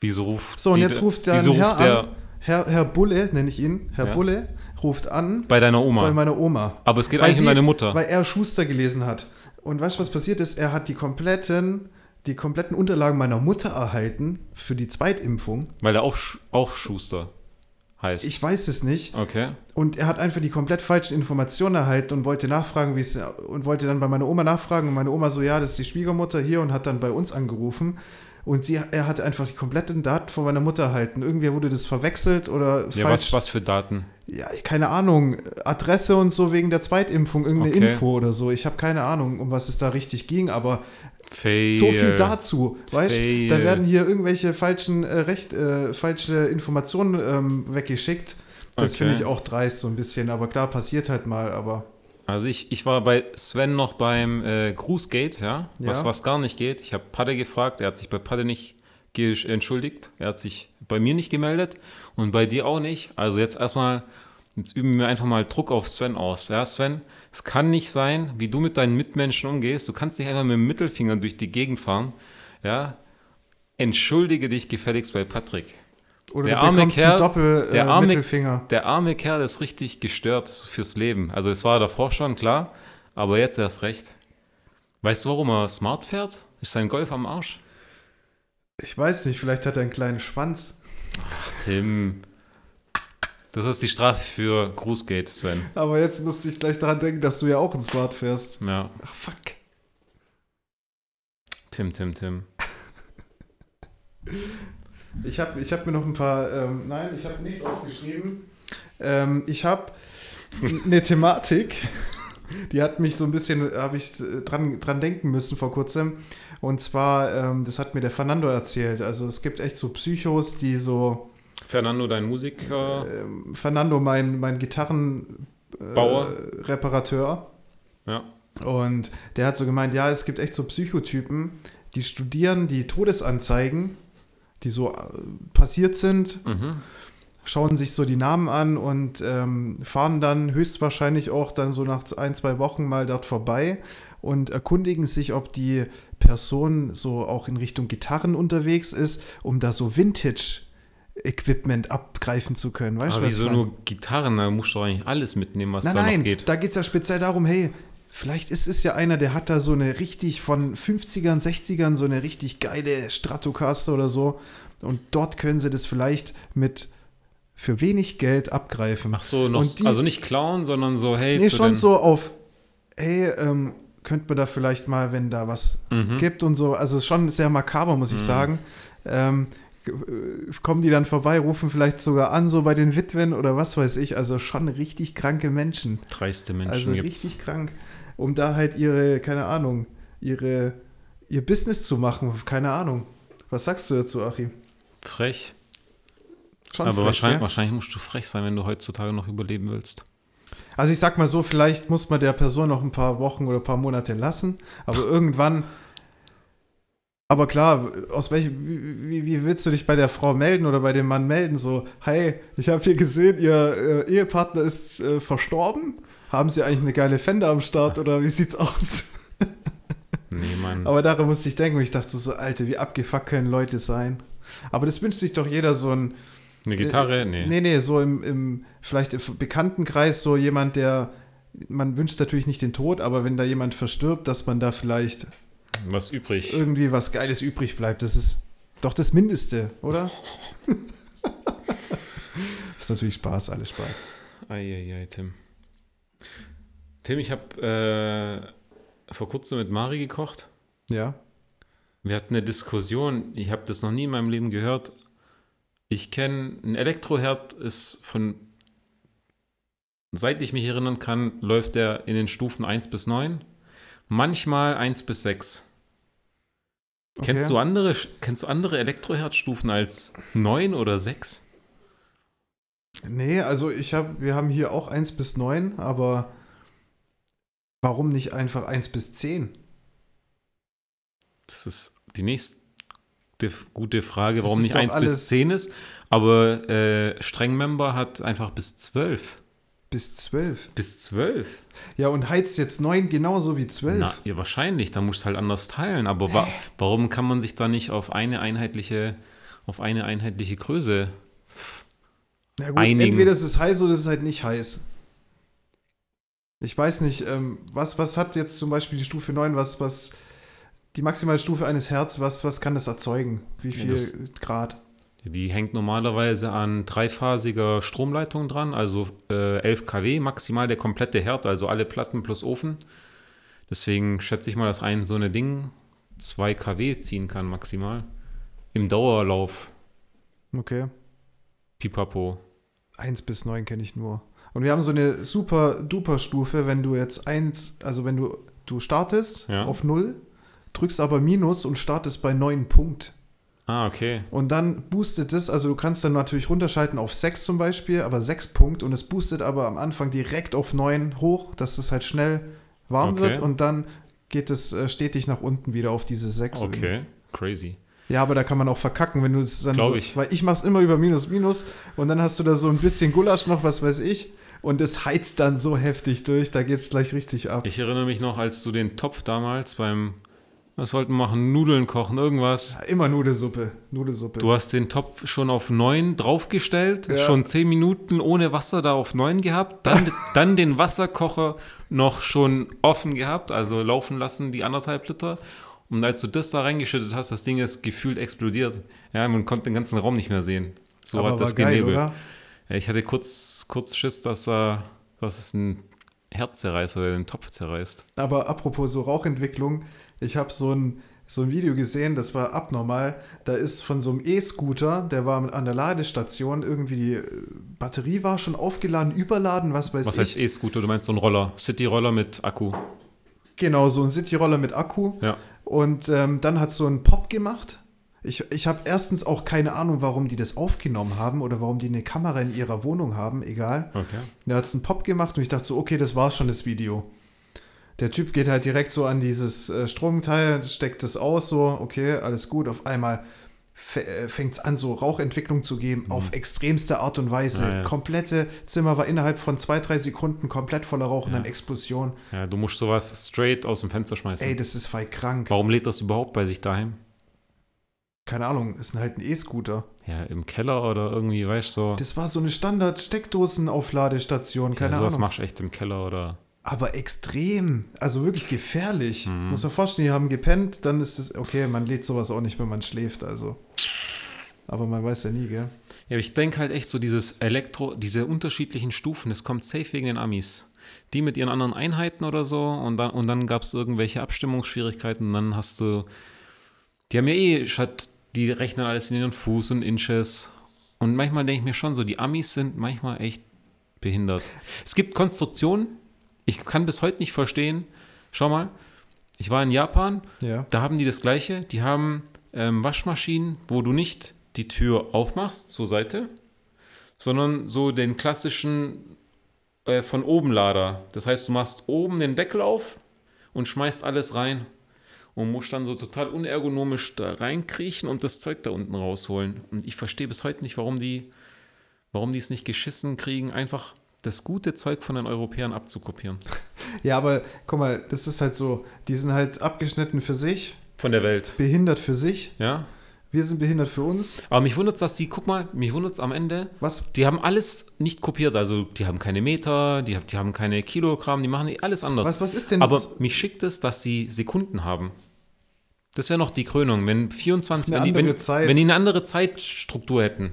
Wieso ruft So, und die- jetzt ruft der Herr der an. Herr, Herr Bulle, nenne ich ihn, Herr Ja. Bulle, ruft an bei deiner Oma? bei meiner Oma. Aber es geht eigentlich um sie- deine Mutter. Weil er Schuster gelesen hat. Und weißt du, was passiert ist? Er hat die kompletten, die kompletten Unterlagen meiner Mutter erhalten für die Zweitimpfung. Weil er auch, auch Schuster heißt. Ich weiß es nicht. okay. Und er hat einfach die komplett falschen Informationen erhalten und wollte nachfragen, wie es und wollte dann bei meiner Oma nachfragen und meine Oma so, ja, das ist die Schwiegermutter hier und hat dann bei uns angerufen. Und sie, er hatte einfach die kompletten Daten von meiner Mutter erhalten. Irgendwie wurde das verwechselt oder Ja, was, was für Daten? Ja, keine Ahnung. Adresse und so wegen der Zweitimpfung, irgendeine Okay. Info oder so. Ich habe keine Ahnung, um was es da richtig ging, aber Fail. so viel dazu. Weißt Fail. da werden hier irgendwelche falschen äh, Recht, äh, falsche Informationen ähm, weggeschickt. Das Okay. finde ich auch dreist so ein bisschen, aber klar, passiert halt mal, aber Also ich, ich war bei Sven noch beim äh, Grußgate, ja? Was, Ja. was gar nicht geht. Ich habe Padde gefragt, er hat sich bei Padde nicht entschuldigt. Er hat sich bei mir nicht gemeldet und bei dir auch nicht. Also jetzt erstmal, jetzt üben wir einfach mal Druck auf Sven aus. Ja, Sven, es kann nicht sein, wie du mit deinen Mitmenschen umgehst. Du kannst nicht einfach mit dem Mittelfinger durch die Gegend fahren. Ja, entschuldige dich gefälligst bei Patrick. Oder Der du arme Kerl- einen Doppel der äh, arme- Mittelfinger. Der arme Kerl ist richtig gestört fürs Leben. Also es war davor schon klar, aber jetzt erst recht. Weißt du, warum er smart fährt? Ist sein Golf am Arsch? Ich weiß nicht, vielleicht hat er einen kleinen Schwanz. Tim. Das ist die Strafe für Grußgate, Sven. Aber jetzt musste ich gleich daran denken, dass du ja auch ein Smart fährst. Ja, Ach fuck. Tim, Tim, Tim. Ich habe ich hab mir noch ein paar, ähm, nein, ich habe nichts aufgeschrieben. Ähm, ich habe eine Thematik, die hat mich so ein bisschen, habe ich äh, dran, dran denken müssen vor kurzem. Und zwar, ähm, das hat mir der Fernando erzählt. Also es gibt echt so Psychos, die so, Fernando, dein Musiker. ähm, Fernando, mein, mein Gitarren äh. Reparateur. Ja. Und der hat so gemeint, ja, es gibt echt so Psychotypen, die studieren die Todesanzeigen, die so äh, passiert sind, Mhm. schauen sich so die Namen an und ähm, fahren dann höchstwahrscheinlich auch dann so nach ein, zwei Wochen mal dort vorbei und erkundigen sich, ob die Person so auch in Richtung Gitarren unterwegs ist, um da so Vintage-Equipment abgreifen zu können. Weißt Aber wieso nur Gitarren? Da musst du eigentlich alles mitnehmen, was Nein, da nein, geht. da geht es ja speziell darum, hey, vielleicht ist es ja einer, der hat da so eine richtig von 50ern, 60ern, so eine richtig geile Stratocaster oder so. Und dort können sie das vielleicht mit für wenig Geld abgreifen. Ach so, noch, Und die- also nicht klauen, sondern so, hey, nee, schon so auf, hey, ähm, könnte man da vielleicht mal, wenn da was Mhm. gibt und so, also schon sehr makaber, muss ich sagen. Ähm, äh, kommen die dann vorbei, rufen vielleicht sogar an, so bei den Witwen oder was weiß ich. Also schon richtig kranke Menschen. Dreiste Menschen Also gibt's. richtig krank, um da halt ihre, keine Ahnung, ihre, ihr Business zu machen. Keine Ahnung. Was sagst du dazu, Achim? Frech. Schon Aber frech, wahrscheinlich, gell? wahrscheinlich musst du frech sein, wenn du heutzutage noch überleben willst. Also ich sag mal so, vielleicht muss man der Person noch ein paar Wochen oder ein paar Monate lassen, aber irgendwann. Aber klar, aus welchem, wie, wie, willst du dich bei der Frau melden oder bei dem Mann melden? So, hi, ich habe hier gesehen, ihr äh, Ehepartner ist äh, verstorben. Haben Sie eigentlich eine geile Fender am Start oder wie sieht's aus? Nee, Mann. Aber daran musste ich denken und ich dachte so, Alter, wie abgefuckt können Leute sein. Aber das wünscht sich doch jeder so ein, Eine Gitarre? Nee. nee, nee, so im, im vielleicht im Bekanntenkreis so jemand, der, man wünscht natürlich nicht den Tod, aber wenn da jemand verstirbt, dass man da vielleicht Was übrig? irgendwie was Geiles übrig bleibt, das ist doch das Mindeste, oder? ist natürlich Spaß, alles Spaß. Eieiei, Tim. Tim, ich habe äh, vor kurzem mit Mari gekocht. Ja, Wir hatten eine Diskussion. Ich habe das noch nie in meinem Leben gehört. Ich kenne, ein Elektroherd ist von, seit ich mich erinnern kann, läuft der in den Stufen 1 bis 9. Manchmal 1 bis 6. Okay. Kennst, du andere, kennst du andere Elektroherdstufen als 9 oder 6? Nee, also ich habe, wir haben hier auch 1 bis 9, aber warum nicht einfach 1 bis 10? Das ist die nächste gute Frage, warum nicht 1 bis 10 ist. Aber äh, Strengmember hat einfach bis 12. Bis 12? Bis 12. Ja, und heizt jetzt 9 genauso wie 12. Na, ja, wahrscheinlich. Da musst du halt anders teilen. Aber wa warum kann man sich da nicht auf eine einheitliche, auf eine einheitliche Größe Na gut, einigen? Entweder ist es heiß oder ist es halt nicht heiß. Ich weiß nicht, ähm, was, was hat jetzt zum Beispiel die Stufe 9, was, was die maximale Stufe eines Herz, was, was kann das erzeugen? Wie viel ja, Grad? Die hängt normalerweise an dreiphasiger Stromleitung dran, also äh, 11 kW maximal der komplette Herd, also alle Platten plus Ofen. Deswegen schätze ich mal, dass ein so eine Ding 2 kW ziehen kann maximal. Im Dauerlauf. Okay. Pipapo. 1 bis 9 kenne ich nur. Und wir haben so eine super duper Stufe, wenn du jetzt 1, also wenn du, du startest ja. auf 0 drückst aber Minus und startest bei 9 Punkt. Ah, okay. Und dann boostet es, also du kannst dann natürlich runterschalten auf 6 zum Beispiel, aber 6 Punkt und es boostet aber am Anfang direkt auf 9 hoch, dass es halt schnell warm okay. wird und dann geht es äh, stetig nach unten wieder auf diese 6. Okay, irgendwie. crazy. Ja, aber da kann man auch verkacken, wenn du es dann Glaube so, ich. Weil ich mach's immer über Minus, Minus und dann hast du da so ein bisschen Gulasch noch, was weiß ich. Und es heizt dann so heftig durch, da geht's gleich richtig ab. Ich erinnere mich noch, als du den Topf damals beim was wollten wir machen? Nudeln kochen, irgendwas. Ja, immer Nudelsuppe. Nudelsuppe. Du hast den Topf schon auf 9 draufgestellt, ja. schon 10 Minuten ohne Wasser da auf 9 gehabt, dann, dann den Wasserkocher noch schon offen gehabt, also laufen lassen, die anderthalb Liter. Und als du das da reingeschüttet hast, das Ding ist gefühlt explodiert. Ja, man konnte den ganzen Raum nicht mehr sehen. So Aber hat das genebelt. Ja, ich hatte kurz, kurz Schiss, dass, äh, dass es ein Herz zerreißt oder den Topf zerreißt. Aber apropos so Rauchentwicklung, ich habe so ein, so ein Video gesehen, das war abnormal. Da ist von so einem E-Scooter, der war an der Ladestation, irgendwie die äh, Batterie war schon aufgeladen, überladen, was weiß was ich. Was heißt E-Scooter? Du meinst so ein Roller, City-Roller mit Akku. Genau, so ein City-Roller mit Akku. Ja. Und ähm, dann hat so ein Pop gemacht. Ich, ich habe erstens auch keine Ahnung, warum die das aufgenommen haben oder warum die eine Kamera in ihrer Wohnung haben, egal. Okay. Da hat es einen Pop gemacht und ich dachte so, okay, das war's schon, das Video der Typ geht halt direkt so an dieses äh, Stromteil, steckt es aus, so, okay, alles gut. Auf einmal äh, fängt es an, so Rauchentwicklung zu geben, mhm. auf extremste Art und Weise. Ja, ja. Komplette Zimmer war innerhalb von zwei, drei Sekunden komplett voller Rauch und dann Explosion. Ja, du musst sowas straight aus dem Fenster schmeißen. Ey, das ist voll krank. Warum lädt das überhaupt bei sich daheim? Keine Ahnung, ist halt ein E-Scooter. Ja, im Keller oder irgendwie, weißt du, so. Das war so eine Standard-Steckdosenaufladestation, keine ja, sowas Ahnung. machst du echt im Keller oder aber extrem, also wirklich gefährlich. Mhm. Muss man vorstellen, die haben gepennt, dann ist es, okay, man lädt sowas auch nicht, wenn man schläft, also. Aber man weiß ja nie, gell? Ja, ich denke halt echt so dieses Elektro, diese unterschiedlichen Stufen, es kommt safe wegen den Amis. Die mit ihren anderen Einheiten oder so und dann, und dann gab es irgendwelche Abstimmungsschwierigkeiten und dann hast du, die haben ja eh, die rechnen alles in ihren Fuß und Inches und manchmal denke ich mir schon so, die Amis sind manchmal echt behindert. Es gibt Konstruktionen, ich kann bis heute nicht verstehen, schau mal, ich war in Japan, ja. da haben die das gleiche, die haben ähm, Waschmaschinen, wo du nicht die Tür aufmachst zur Seite, sondern so den klassischen äh, von oben Lader. Das heißt, du machst oben den Deckel auf und schmeißt alles rein und musst dann so total unergonomisch da reinkriechen und das Zeug da unten rausholen. Und ich verstehe bis heute nicht, warum die, warum die es nicht geschissen kriegen, einfach das gute Zeug von den Europäern abzukopieren. Ja, aber guck mal, das ist halt so, die sind halt abgeschnitten für sich. Von der Welt. Behindert für sich. Ja. Wir sind behindert für uns. Aber mich wundert es, dass die, guck mal, mich wundert es am Ende. Was? Die haben alles nicht kopiert. Also, die haben keine Meter, die, die haben keine Kilogramm, die machen alles anders. Was, was ist denn Aber das? mich schickt es, dass sie Sekunden haben. Das wäre noch die Krönung, wenn 24, wenn die, wenn, wenn die eine andere Zeitstruktur hätten.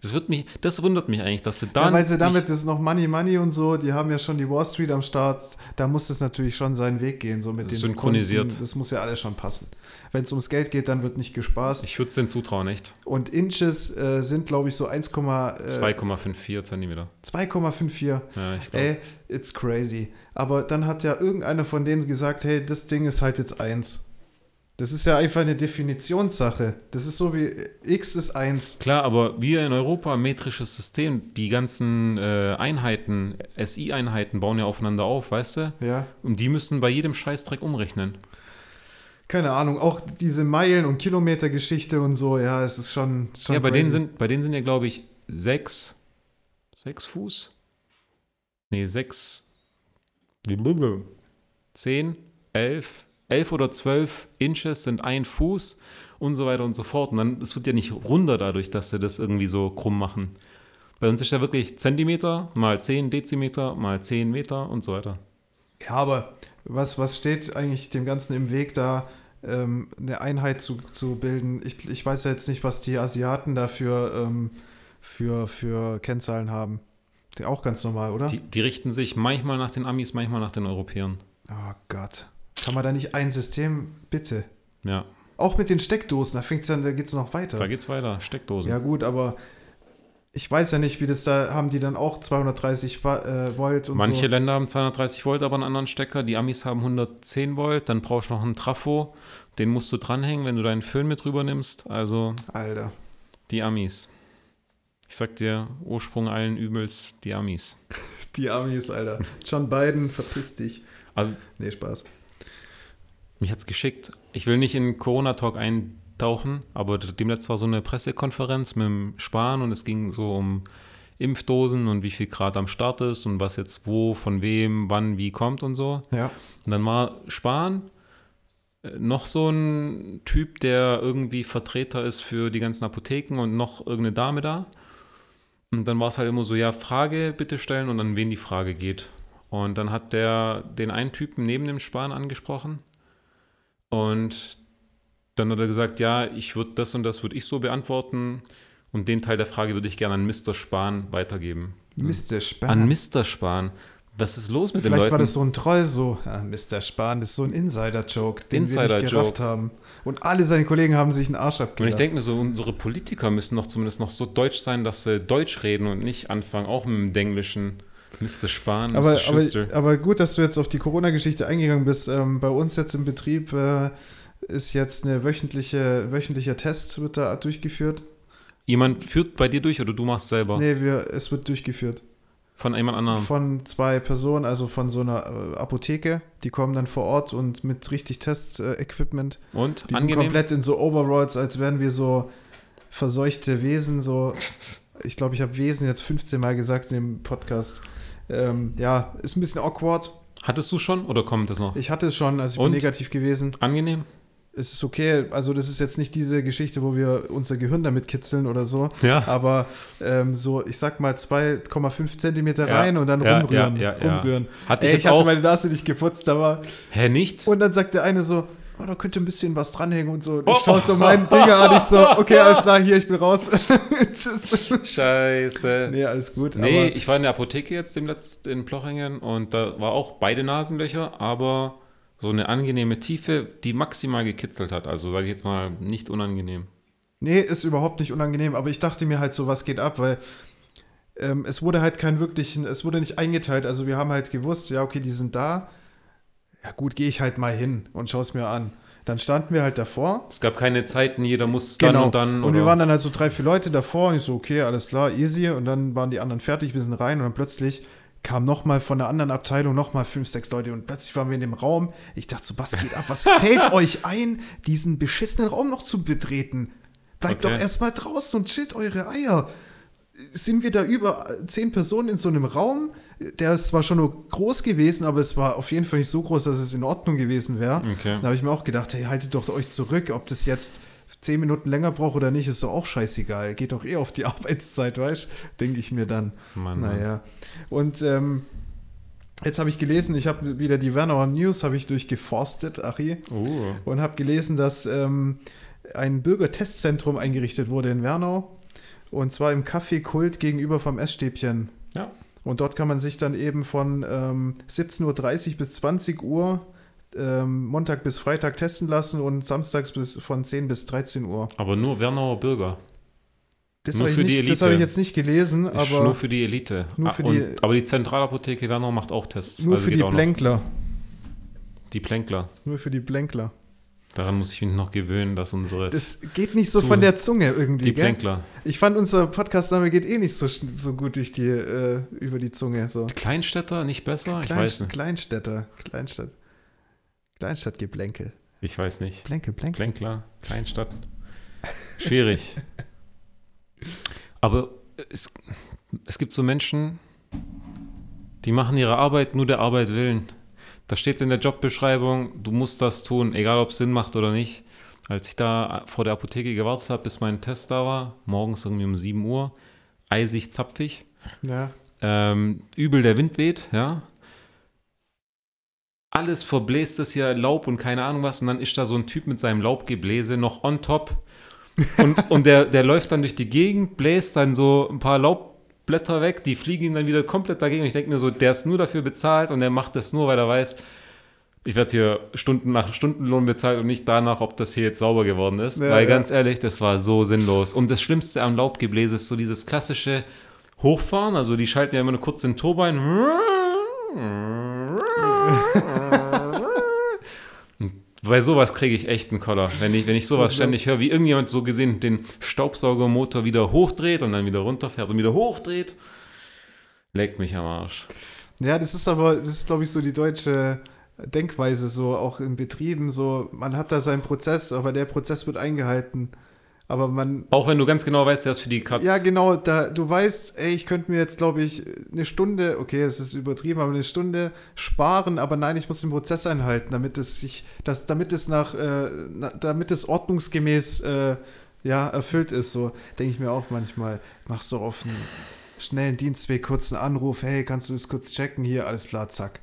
Das, wird mich, das wundert mich eigentlich, dass sie da. Ja, weil sie damit ist noch Money Money und so, die haben ja schon die Wall Street am Start, da muss es natürlich schon seinen Weg gehen, so mit den Synchronisiert. Sekunden. Das muss ja alles schon passen. Wenn es ums Geld geht, dann wird nicht gespaßt. Ich würde es denen zutrauen, echt. Und Inches äh, sind, glaube ich, so 1, äh, 2,54 Zentimeter. 2,54. Ja, ich glaube. Ey, it's crazy. Aber dann hat ja irgendeiner von denen gesagt, hey, das Ding ist halt jetzt 1. Das ist ja einfach eine Definitionssache. Das ist so wie x ist 1. Klar, aber wir in Europa, metrisches System, die ganzen äh, Einheiten, SI-Einheiten bauen ja aufeinander auf, weißt du? Ja. Und die müssen bei jedem Scheißdreck umrechnen. Keine Ahnung, auch diese Meilen- und Kilometer-Geschichte und so, ja, es ist schon. schon ja, bei denen, sind, bei denen sind ja, glaube ich, sechs, sechs Fuß? Nee, sechs, zehn, elf, elf oder zwölf Inches sind ein Fuß und so weiter und so fort. Und dann, es wird ja nicht runder dadurch, dass sie das irgendwie so krumm machen. Bei uns ist ja wirklich Zentimeter mal 10 Dezimeter mal 10 Meter und so weiter. Ja, aber was, was steht eigentlich dem Ganzen im Weg, da ähm, eine Einheit zu, zu bilden? Ich, ich weiß ja jetzt nicht, was die Asiaten dafür ähm, für, für Kennzahlen haben. Die auch ganz normal, oder? Die, die richten sich manchmal nach den Amis, manchmal nach den Europäern. Oh Gott. Kann man da nicht ein System, bitte? Ja. Auch mit den Steckdosen, da fängt's dann, da geht's noch weiter. Da geht's weiter, Steckdosen. Ja gut, aber ich weiß ja nicht, wie das da, haben die dann auch 230 äh, Volt und Manche so. Länder haben 230 Volt, aber einen anderen Stecker. Die Amis haben 110 Volt, dann brauchst du noch einen Trafo. Den musst du dranhängen, wenn du deinen Föhn mit rüber nimmst. Also Alter. die Amis. Ich sag dir, Ursprung allen Übels, die Amis. Die Amis, Alter. John Biden, verpiss dich. Aber Nee, Spaß. Mich hat's geschickt. Ich will nicht in Corona-Talk eintauchen, aber demnächst war so eine Pressekonferenz mit dem Spahn und es ging so um Impfdosen und wie viel Grad am Start ist und was jetzt wo, von wem, wann, wie kommt und so. Ja. Und dann war Spahn äh, noch so ein Typ, der irgendwie Vertreter ist für die ganzen Apotheken und noch irgendeine Dame da. Und dann war es halt immer so, ja, Frage bitte stellen und an wen die Frage geht. Und dann hat der den einen Typen neben dem Spahn angesprochen. Und dann hat er gesagt, ja, ich würde das und das würde ich so beantworten. Und den Teil der Frage würde ich gerne an Mr. Spahn weitergeben. Mr. Spahn. An Mr. Spahn. Was ist los mit den Vielleicht Leuten? war das so ein Troll, so, ja, Mr. Spahn, das ist so ein Insider-Joke, den wir nicht gerafft haben. Und alle seine Kollegen haben sich einen Arsch Und ich abgelacht. denke mir so, unsere Politiker müssen doch zumindest noch so deutsch sein, dass sie Deutsch reden und nicht anfangen, auch mit dem Denglischen. Mr. Spahn, aber, Mr. Schuster. aber, aber gut, dass du jetzt auf die Corona-Geschichte eingegangen bist. Ähm, bei uns jetzt im Betrieb äh, ist jetzt eine wöchentliche, wöchentlicher Test wird da durchgeführt. Jemand führt bei dir durch oder du machst selber? Nee, wir, es wird durchgeführt. Von jemand anderem? Von zwei Personen, also von so einer äh, Apotheke. Die kommen dann vor Ort und mit richtig Test-Equipment. Und? Die sind Angenehm? komplett in so Overalls, als wären wir so verseuchte Wesen. So, ich glaube, ich habe Wesen jetzt 15 Mal gesagt in dem Podcast. Ähm, ja, ist ein bisschen awkward. Hattest du schon oder kommt das noch? Ich hatte es schon, also ich bin Und? negativ gewesen. Angenehm? Es ist okay, also das ist jetzt nicht diese Geschichte, wo wir unser Gehirn damit kitzeln oder so. Ja. Aber ähm, so, ich sag mal 2,5 Zentimeter Ja, rein und dann ja, rumrühren. ja, ja, ja. rumrühren. Hatte ich Ey, jetzt ich hatte auch. meine Nase nicht geputzt, aber. Hä, nicht? Und dann sagt der eine so, oh, da könnte ein bisschen was dranhängen und so. Und Oh. ich schaue so mein Ding an, ich so, okay, alles klar, hier, ich bin raus. Tschüss. Scheiße. Nee, alles gut. Nee, ich war in der Apotheke jetzt dem letzten in Plochingen und da war auch beide Nasenlöcher, aber so eine angenehme Tiefe, die maximal gekitzelt hat. Also sage ich jetzt mal nicht unangenehm. Nee, ist überhaupt nicht unangenehm, aber ich dachte mir halt so, was geht ab, weil ähm, es wurde halt kein wirklichen, es wurde nicht eingeteilt. Also wir haben halt gewusst, ja, okay, die sind da. Ja gut, gehe ich halt mal hin und schaue es mir an. Dann standen wir halt davor. Es gab keine Zeiten, jeder muss dann Genau. und dann. und wir waren dann halt so drei, vier Leute davor und ich so, okay, alles klar, easy. Und dann waren die anderen fertig, wir sind rein und dann plötzlich kam nochmal von einer anderen Abteilung nochmal fünf, sechs Leute und plötzlich waren wir in dem Raum. Ich dachte so, was geht ab? Was fällt euch ein, diesen beschissenen Raum noch zu betreten? Bleibt Okay. doch erstmal draußen und chillt eure Eier. Sind wir da über zehn Personen in so einem Raum? Der ist zwar schon nur groß gewesen, aber es war auf jeden Fall nicht so groß, dass es in Ordnung gewesen wäre. Okay. Da habe ich mir auch gedacht, hey, haltet doch euch zurück, ob das jetzt zehn Minuten länger braucht oder nicht, ist doch auch scheißegal. Geht doch eh auf die Arbeitszeit, weißt du? Denke ich mir dann. Mann, Mann. naja. Und ähm, jetzt habe ich gelesen, ich habe wieder die Wernauer News habe ich durchgeforstet, Achi, Oh. und habe gelesen, dass ähm, ein Bürgertestzentrum eingerichtet wurde in Wernau. Und zwar im Café Kult gegenüber vom Essstäbchen. Ja. Und dort kann man sich dann eben von ähm, 17.30 Uhr bis 20 Uhr ähm, Montag bis Freitag testen lassen und samstags bis von 10 bis 13 Uhr. Aber nur Wernauer Bürger. Das Nur habe ich, für die nicht- das Elite. habe ich jetzt nicht gelesen, Ist aber nur für die Elite. Nur Ah, für und, die- aber die Zentralapotheke Wernau macht auch Tests. nur also für die. Blänkler. Die Plänkler. Nur für die Blänkler. Daran muss ich mich noch gewöhnen, dass unsere. Das geht nicht so von der Zunge irgendwie. Die Plänkler. Ich fand, unser Podcast-Name geht eh nicht so, so gut durch die, äh, über die Zunge. So. Kleinstädter nicht besser? Klein, ich weiß nicht. Kleinstädter. Kleinstadt. Kleinstadtgeblänkel. Ich weiß nicht. Plänkel, Plänkel. Plänkler, Kleinstadt. Schwierig. Aber es, es gibt so Menschen, die machen ihre Arbeit nur der Arbeit willen. Da steht in der Jobbeschreibung, du musst das tun, egal ob es Sinn macht oder nicht. Als ich da vor der Apotheke gewartet habe, bis mein Test da war, morgens irgendwie um 7 Uhr, eisig, zapfig, ja. ähm, übel der Wind weht, ja. Alles verbläst es hier, Laub und keine Ahnung was. Und dann ist da so ein Typ mit seinem Laubgebläse noch on top. Und, und der, der läuft dann durch die Gegend, bläst dann so ein paar Laub, Blätter weg, die fliegen ihm dann wieder komplett dagegen. Und ich denke mir so, der ist nur dafür bezahlt und er macht das nur, weil er weiß, ich werde hier Stunden nach Stundenlohn bezahlt und nicht danach, ob das hier jetzt sauber geworden ist. Ja, weil ja. ganz ehrlich, das war so sinnlos. Und das Schlimmste am Laubgebläse ist so dieses klassische Hochfahren. Also die schalten ja immer nur kurz den Turbine. Bei sowas kriege ich echt einen Koller. Wenn ich, wenn ich sowas ständig höre, wie irgendjemand so gesehen den Staubsaugermotor wieder hochdreht und dann wieder runterfährt und wieder hochdreht, leckt mich am Arsch. Ja, das ist aber, das ist glaube ich so die deutsche Denkweise, so auch in Betrieben, so man hat da seinen Prozess, aber der Prozess wird eingehalten. Aber man. Auch wenn du ganz genau weißt, der ist für die Katze. Ja, genau. Da, du weißt, ey, ich könnte mir jetzt, glaube ich, eine Stunde, okay, es ist übertrieben, aber eine Stunde sparen, aber nein, ich muss den Prozess einhalten, damit es sich, das, damit es nach, äh, na, damit es ordnungsgemäß äh, ja, erfüllt ist. So denke ich mir auch manchmal. Machst du auf einen schnellen Dienstweg kurz einen Anruf, hey, kannst du das kurz checken? Hier, alles klar, zack.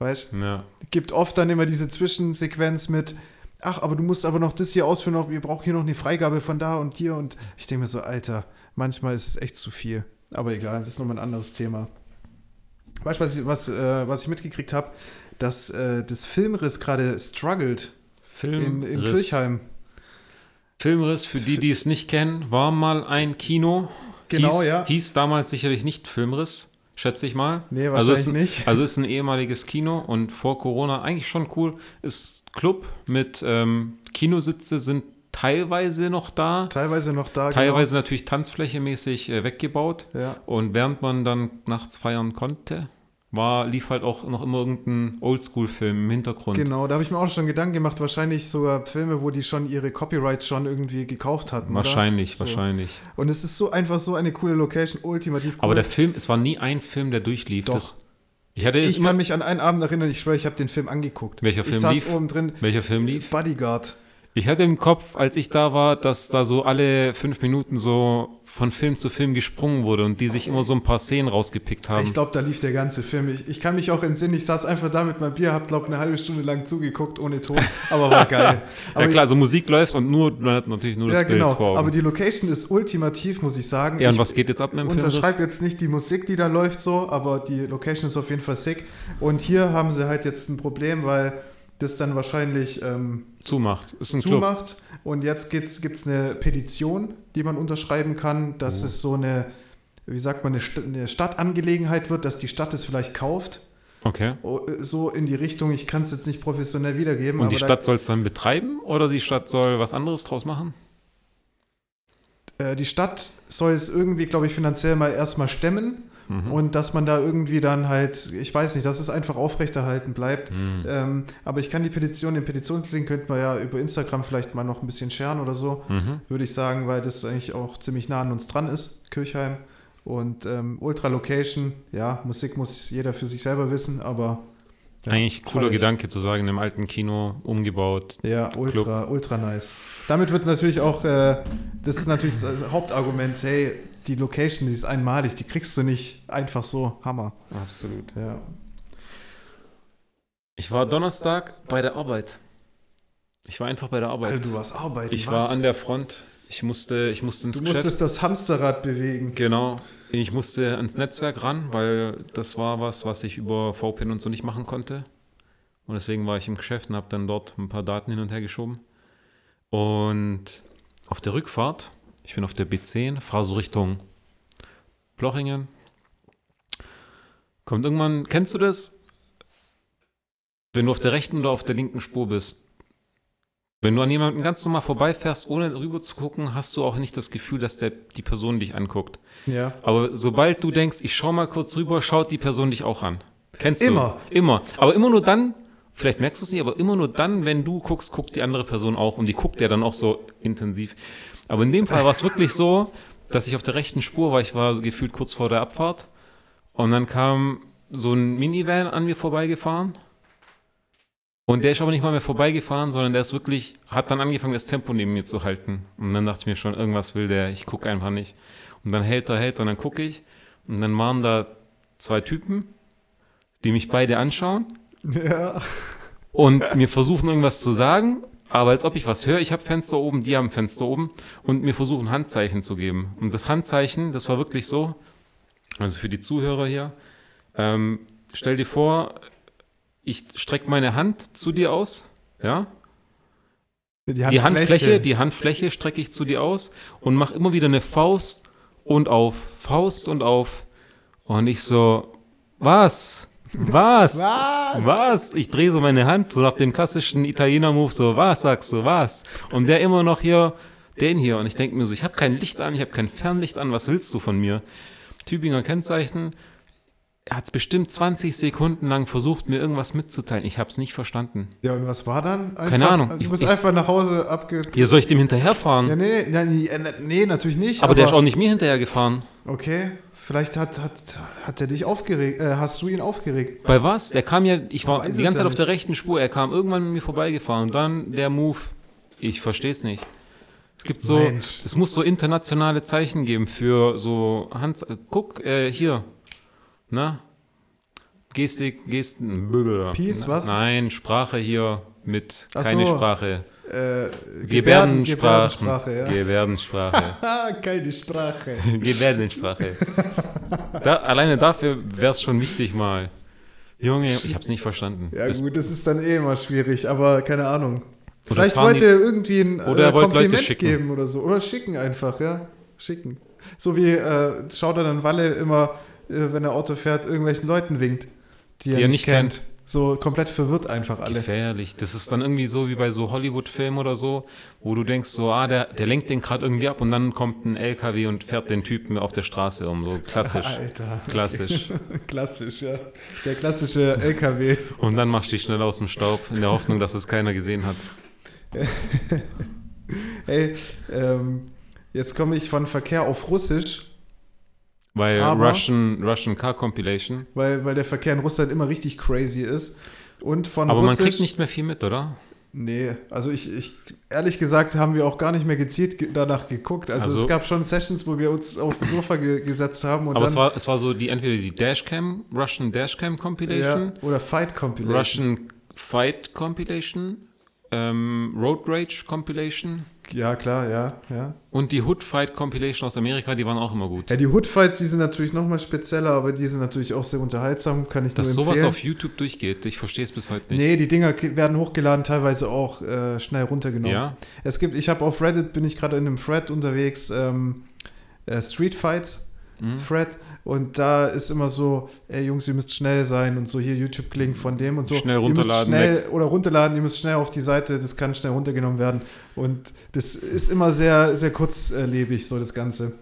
Weißt Ja. Gibt oft dann immer diese Zwischensequenz mit, ach, aber du musst aber noch das hier ausführen, wir brauchen hier noch eine Freigabe von da und hier und ich denke mir so, Alter, manchmal ist es echt zu viel. Aber egal, das ist nochmal ein anderes Thema. Weißt du, was ich, was, äh, was ich mitgekriegt habe? Dass äh, das Filmriss gerade struggelt Filmriss. in, in Kirchheim. Filmriss, für die, die es nicht kennen, war mal ein Kino. Genau, hieß, ja. Hieß damals sicherlich nicht Filmriss schätze ich mal. Nee, also wahrscheinlich ist ein, nicht. Also ist ein ehemaliges Kino und vor Corona eigentlich schon cool. Ist Club mit ähm, Kinositze sind teilweise noch da. Teilweise noch da. Teilweise genau. natürlich tanzflächemäßig äh, weggebaut. Ja. Und während man dann nachts feiern konnte, war, lief halt auch noch immer irgendein Oldschool-Film im Hintergrund. Genau, da habe ich mir auch schon Gedanken gemacht, wahrscheinlich sogar Filme, wo die schon ihre Copyrights schon irgendwie gekauft hatten. Wahrscheinlich, so. wahrscheinlich. Und es ist so einfach so eine coole Location, ultimativ cool. Aber der Film, es war nie ein Film, der durchlief. Doch. Das, ich ich kann mich an einen Abend erinnern, ich schwöre, ich habe den Film angeguckt. Welcher Film ich saß lief? oben drin. Welcher Film lief? Bodyguard. Ich hatte im Kopf, als ich da war, dass da so alle fünf Minuten so von Film zu Film gesprungen wurde und die sich immer so ein paar Szenen rausgepickt haben. Ich glaube, da lief der ganze Film. Ich, ich kann mich auch entsinnen, ich saß einfach da mit meinem Bier, hab, glaube eine halbe Stunde lang zugeguckt, ohne Ton, aber war geil. ja klar, so Musik läuft und nur, man hat natürlich nur das ja, Bild genau. vor Augen. Aber die Location ist ultimativ, muss ich sagen. Ja, und ich was geht jetzt ab mit dem Film? unterschreibe jetzt nicht die Musik, die da läuft so, aber die Location ist auf jeden Fall sick. Und hier haben sie halt jetzt ein Problem, weil das dann wahrscheinlich ähm, zumacht. Ist ein zumacht. Club. Und jetzt gibt es eine Petition, die man unterschreiben kann, dass Oh. es so eine, wie sagt man, eine, St eine Stadtangelegenheit wird, dass die Stadt es vielleicht kauft. Okay. Oh, So in die Richtung, ich kann es jetzt nicht professionell wiedergeben. Und die Stadt soll es dann betreiben oder die Stadt soll was anderes draus machen? äh, die Stadt soll es irgendwie, glaube ich, finanziell mal erstmal stemmen. Mhm. Und dass man da irgendwie dann halt, ich weiß nicht, dass es einfach aufrechterhalten bleibt. Mhm. Ähm, aber ich kann die Petition, den Petitionslink könnte man ja über Instagram vielleicht mal noch ein bisschen scheren oder so, Mhm. würde ich sagen, weil das eigentlich auch ziemlich nah an uns dran ist, Kirchheim. Und ähm, Ultra Location, ja, Musik muss jeder für sich selber wissen, aber ja, Eigentlich cooler toll. Gedanke zu sagen, im alten Kino umgebaut. Ja, ultra, ultra nice. Damit wird natürlich auch, äh, das ist natürlich das Hauptargument, hey, die Location, die ist einmalig, die kriegst du nicht einfach so. Hammer. Absolut. Ja. Ich war Donnerstag bei der Arbeit. Ich war einfach bei der Arbeit. Alter, du warst arbeiten. ich was? war an der Front. Ich musste, ich musste ins Du Geschäft. musstest das Hamsterrad bewegen. Genau. Ich musste ans Netzwerk ran, weil das war was, was ich über VPN und so nicht machen konnte. Und deswegen war ich im Geschäft und habe dann dort ein paar Daten hin und her geschoben. Und auf der Rückfahrt, ich bin auf der B10, fahre so Richtung Blochingen. Kommt irgendwann, kennst du das? Wenn du auf der rechten oder auf der linken Spur bist, Wenn du an jemanden ganz normal vorbeifährst, ohne rüber zu gucken, hast du auch nicht das Gefühl, dass der, die Person dich anguckt. Ja. Aber sobald du denkst, ich schau mal kurz rüber, schaut die Person dich auch an. Kennst Immer. du? Immer. Aber immer nur dann, vielleicht merkst du es nicht, aber immer nur dann, wenn du guckst, guckt die andere Person auch und die guckt ja dann auch so intensiv. Aber in dem Fall war es wirklich so, dass ich auf der rechten Spur war. Ich war so gefühlt kurz vor der Abfahrt und dann kam so ein Minivan an mir vorbeigefahren. Und der ist aber nicht mal mehr vorbeigefahren, sondern der ist wirklich, hat dann angefangen, das Tempo neben mir zu halten. Und dann dachte ich mir schon, irgendwas will der, ich gucke einfach nicht. Und dann hält er, hält er, und dann gucke ich. Und dann waren da zwei Typen, die mich beide anschauen. Ja. Und mir versuchen irgendwas zu sagen, aber als ob ich was höre. Ich habe Fenster oben, die haben Fenster oben und mir versuchen Handzeichen zu geben. Und das Handzeichen, das war wirklich so, also für die Zuhörer hier, ähm, stell dir vor, ich strecke meine Hand zu dir aus, ja? Die, Die Handfläche, die Handfläche strecke ich zu dir aus und mache immer wieder eine Faust und auf, Faust und auf. Und ich so, was? Was? Was? Was? Ich drehe so meine Hand, so nach dem klassischen Italiener-Move, so, was sagst du, was? Und der immer noch hier, den hier. Und ich denke mir so, ich habe kein Licht an, ich habe kein Fernlicht an, was willst du von mir? Tübinger Kennzeichen. Er hat bestimmt 20 Sekunden lang versucht, mir irgendwas mitzuteilen. Ich habe es nicht verstanden. Ja, und was war dann? Einfach, Keine Ahnung. Du Ich- bist ich- einfach nach Hause abge... Hier soll ich dem hinterherfahren? Ja, nee, nee, nee, nee, nee, natürlich nicht. aber der ist auch nicht mir hinterhergefahren. Okay, vielleicht hat, hat, hat er dich aufgeregt, äh, hast du ihn aufgeregt. Bei was? Der kam ja, ich war die ganze ja Zeit auf der rechten Spur. Er kam irgendwann mit mir vorbeigefahren. Und dann der Move. Ich verstehe es nicht. Es gibt so, Mensch. es muss so internationale Zeichen geben für so Hand. Guck, äh, hier. Na? Gestik, Gesten. Peace, was? Nein, Sprache hier mit Ach keine so. Sprache. Äh, Gebärdensprachen. Gebärdensprache, ja. Gebärdensprache. Ah, keine Sprache. Gebärdensprache. Da, alleine dafür wäre es schon wichtig mal. Junge, ich habe es nicht verstanden. Ja Bis- gut, das ist dann eh immer schwierig, aber keine Ahnung. Vielleicht wollte die- er irgendwie ein Oder äh, Kompliment schicken. geben oder so. Oder schicken einfach, ja. Schicken. So wie äh, schaut er dann Walle immer, äh, wenn er Auto fährt, irgendwelchen Leuten winkt, die, er nicht kennt. So komplett verwirrt einfach alle. Gefährlich. Das ist dann irgendwie so wie bei so Hollywood-Filmen oder so, wo du denkst, so, ah, der, der lenkt den gerade irgendwie ab und dann kommt ein LKW und fährt den Typen auf der Straße um. So klassisch. Alter. Klassisch. Klassisch, ja. Der klassische LKW. Und dann machst du dich schnell aus dem Staub, in der Hoffnung, dass es keiner gesehen hat. Hey, ähm, jetzt komme ich von Verkehr auf Russisch, Weil Aber- Russian, Russian Car Compilation. weil, weil der Verkehr in Russland immer richtig crazy ist. Und von Aber man Russisch, kriegt nicht mehr viel mit, oder? Nee, also ich, ich, ehrlich gesagt, haben wir auch gar nicht mehr gezielt ge danach geguckt. Also, Also- es gab schon Sessions, wo wir uns auf dem Sofa ge gesetzt haben und Aber es war, es war so die entweder die Dashcam, Russian Dashcam Compilation, ja, oder Fight Compilation. Russian Fight Compilation, ähm, Road Rage Compilation Ja, klar, ja, ja. und die Hood Fight Compilation aus Amerika, die waren auch immer gut. Ja, die Hoodfights, die sind natürlich nochmal spezieller, aber die sind natürlich auch sehr unterhaltsam, kann ich Dass nur sowas empfehlen. auf YouTube durchgeht, ich verstehe es bis heute nicht. Nee, die Dinger werden hochgeladen, teilweise auch äh, schnell runtergenommen. Ja, Es gibt, ich habe auf Reddit, bin ich gerade in einem Thread unterwegs, ähm, äh, Street Fights Mhm. Thread und da ist immer so, ey Jungs, ihr müsst schnell sein und so hier YouTube-Link von dem und so. Schnell runterladen, Schnell, oder runterladen, ihr müsst schnell auf die Seite, das kann schnell runtergenommen werden und das ist immer sehr, sehr kurzlebig, so das Ganze.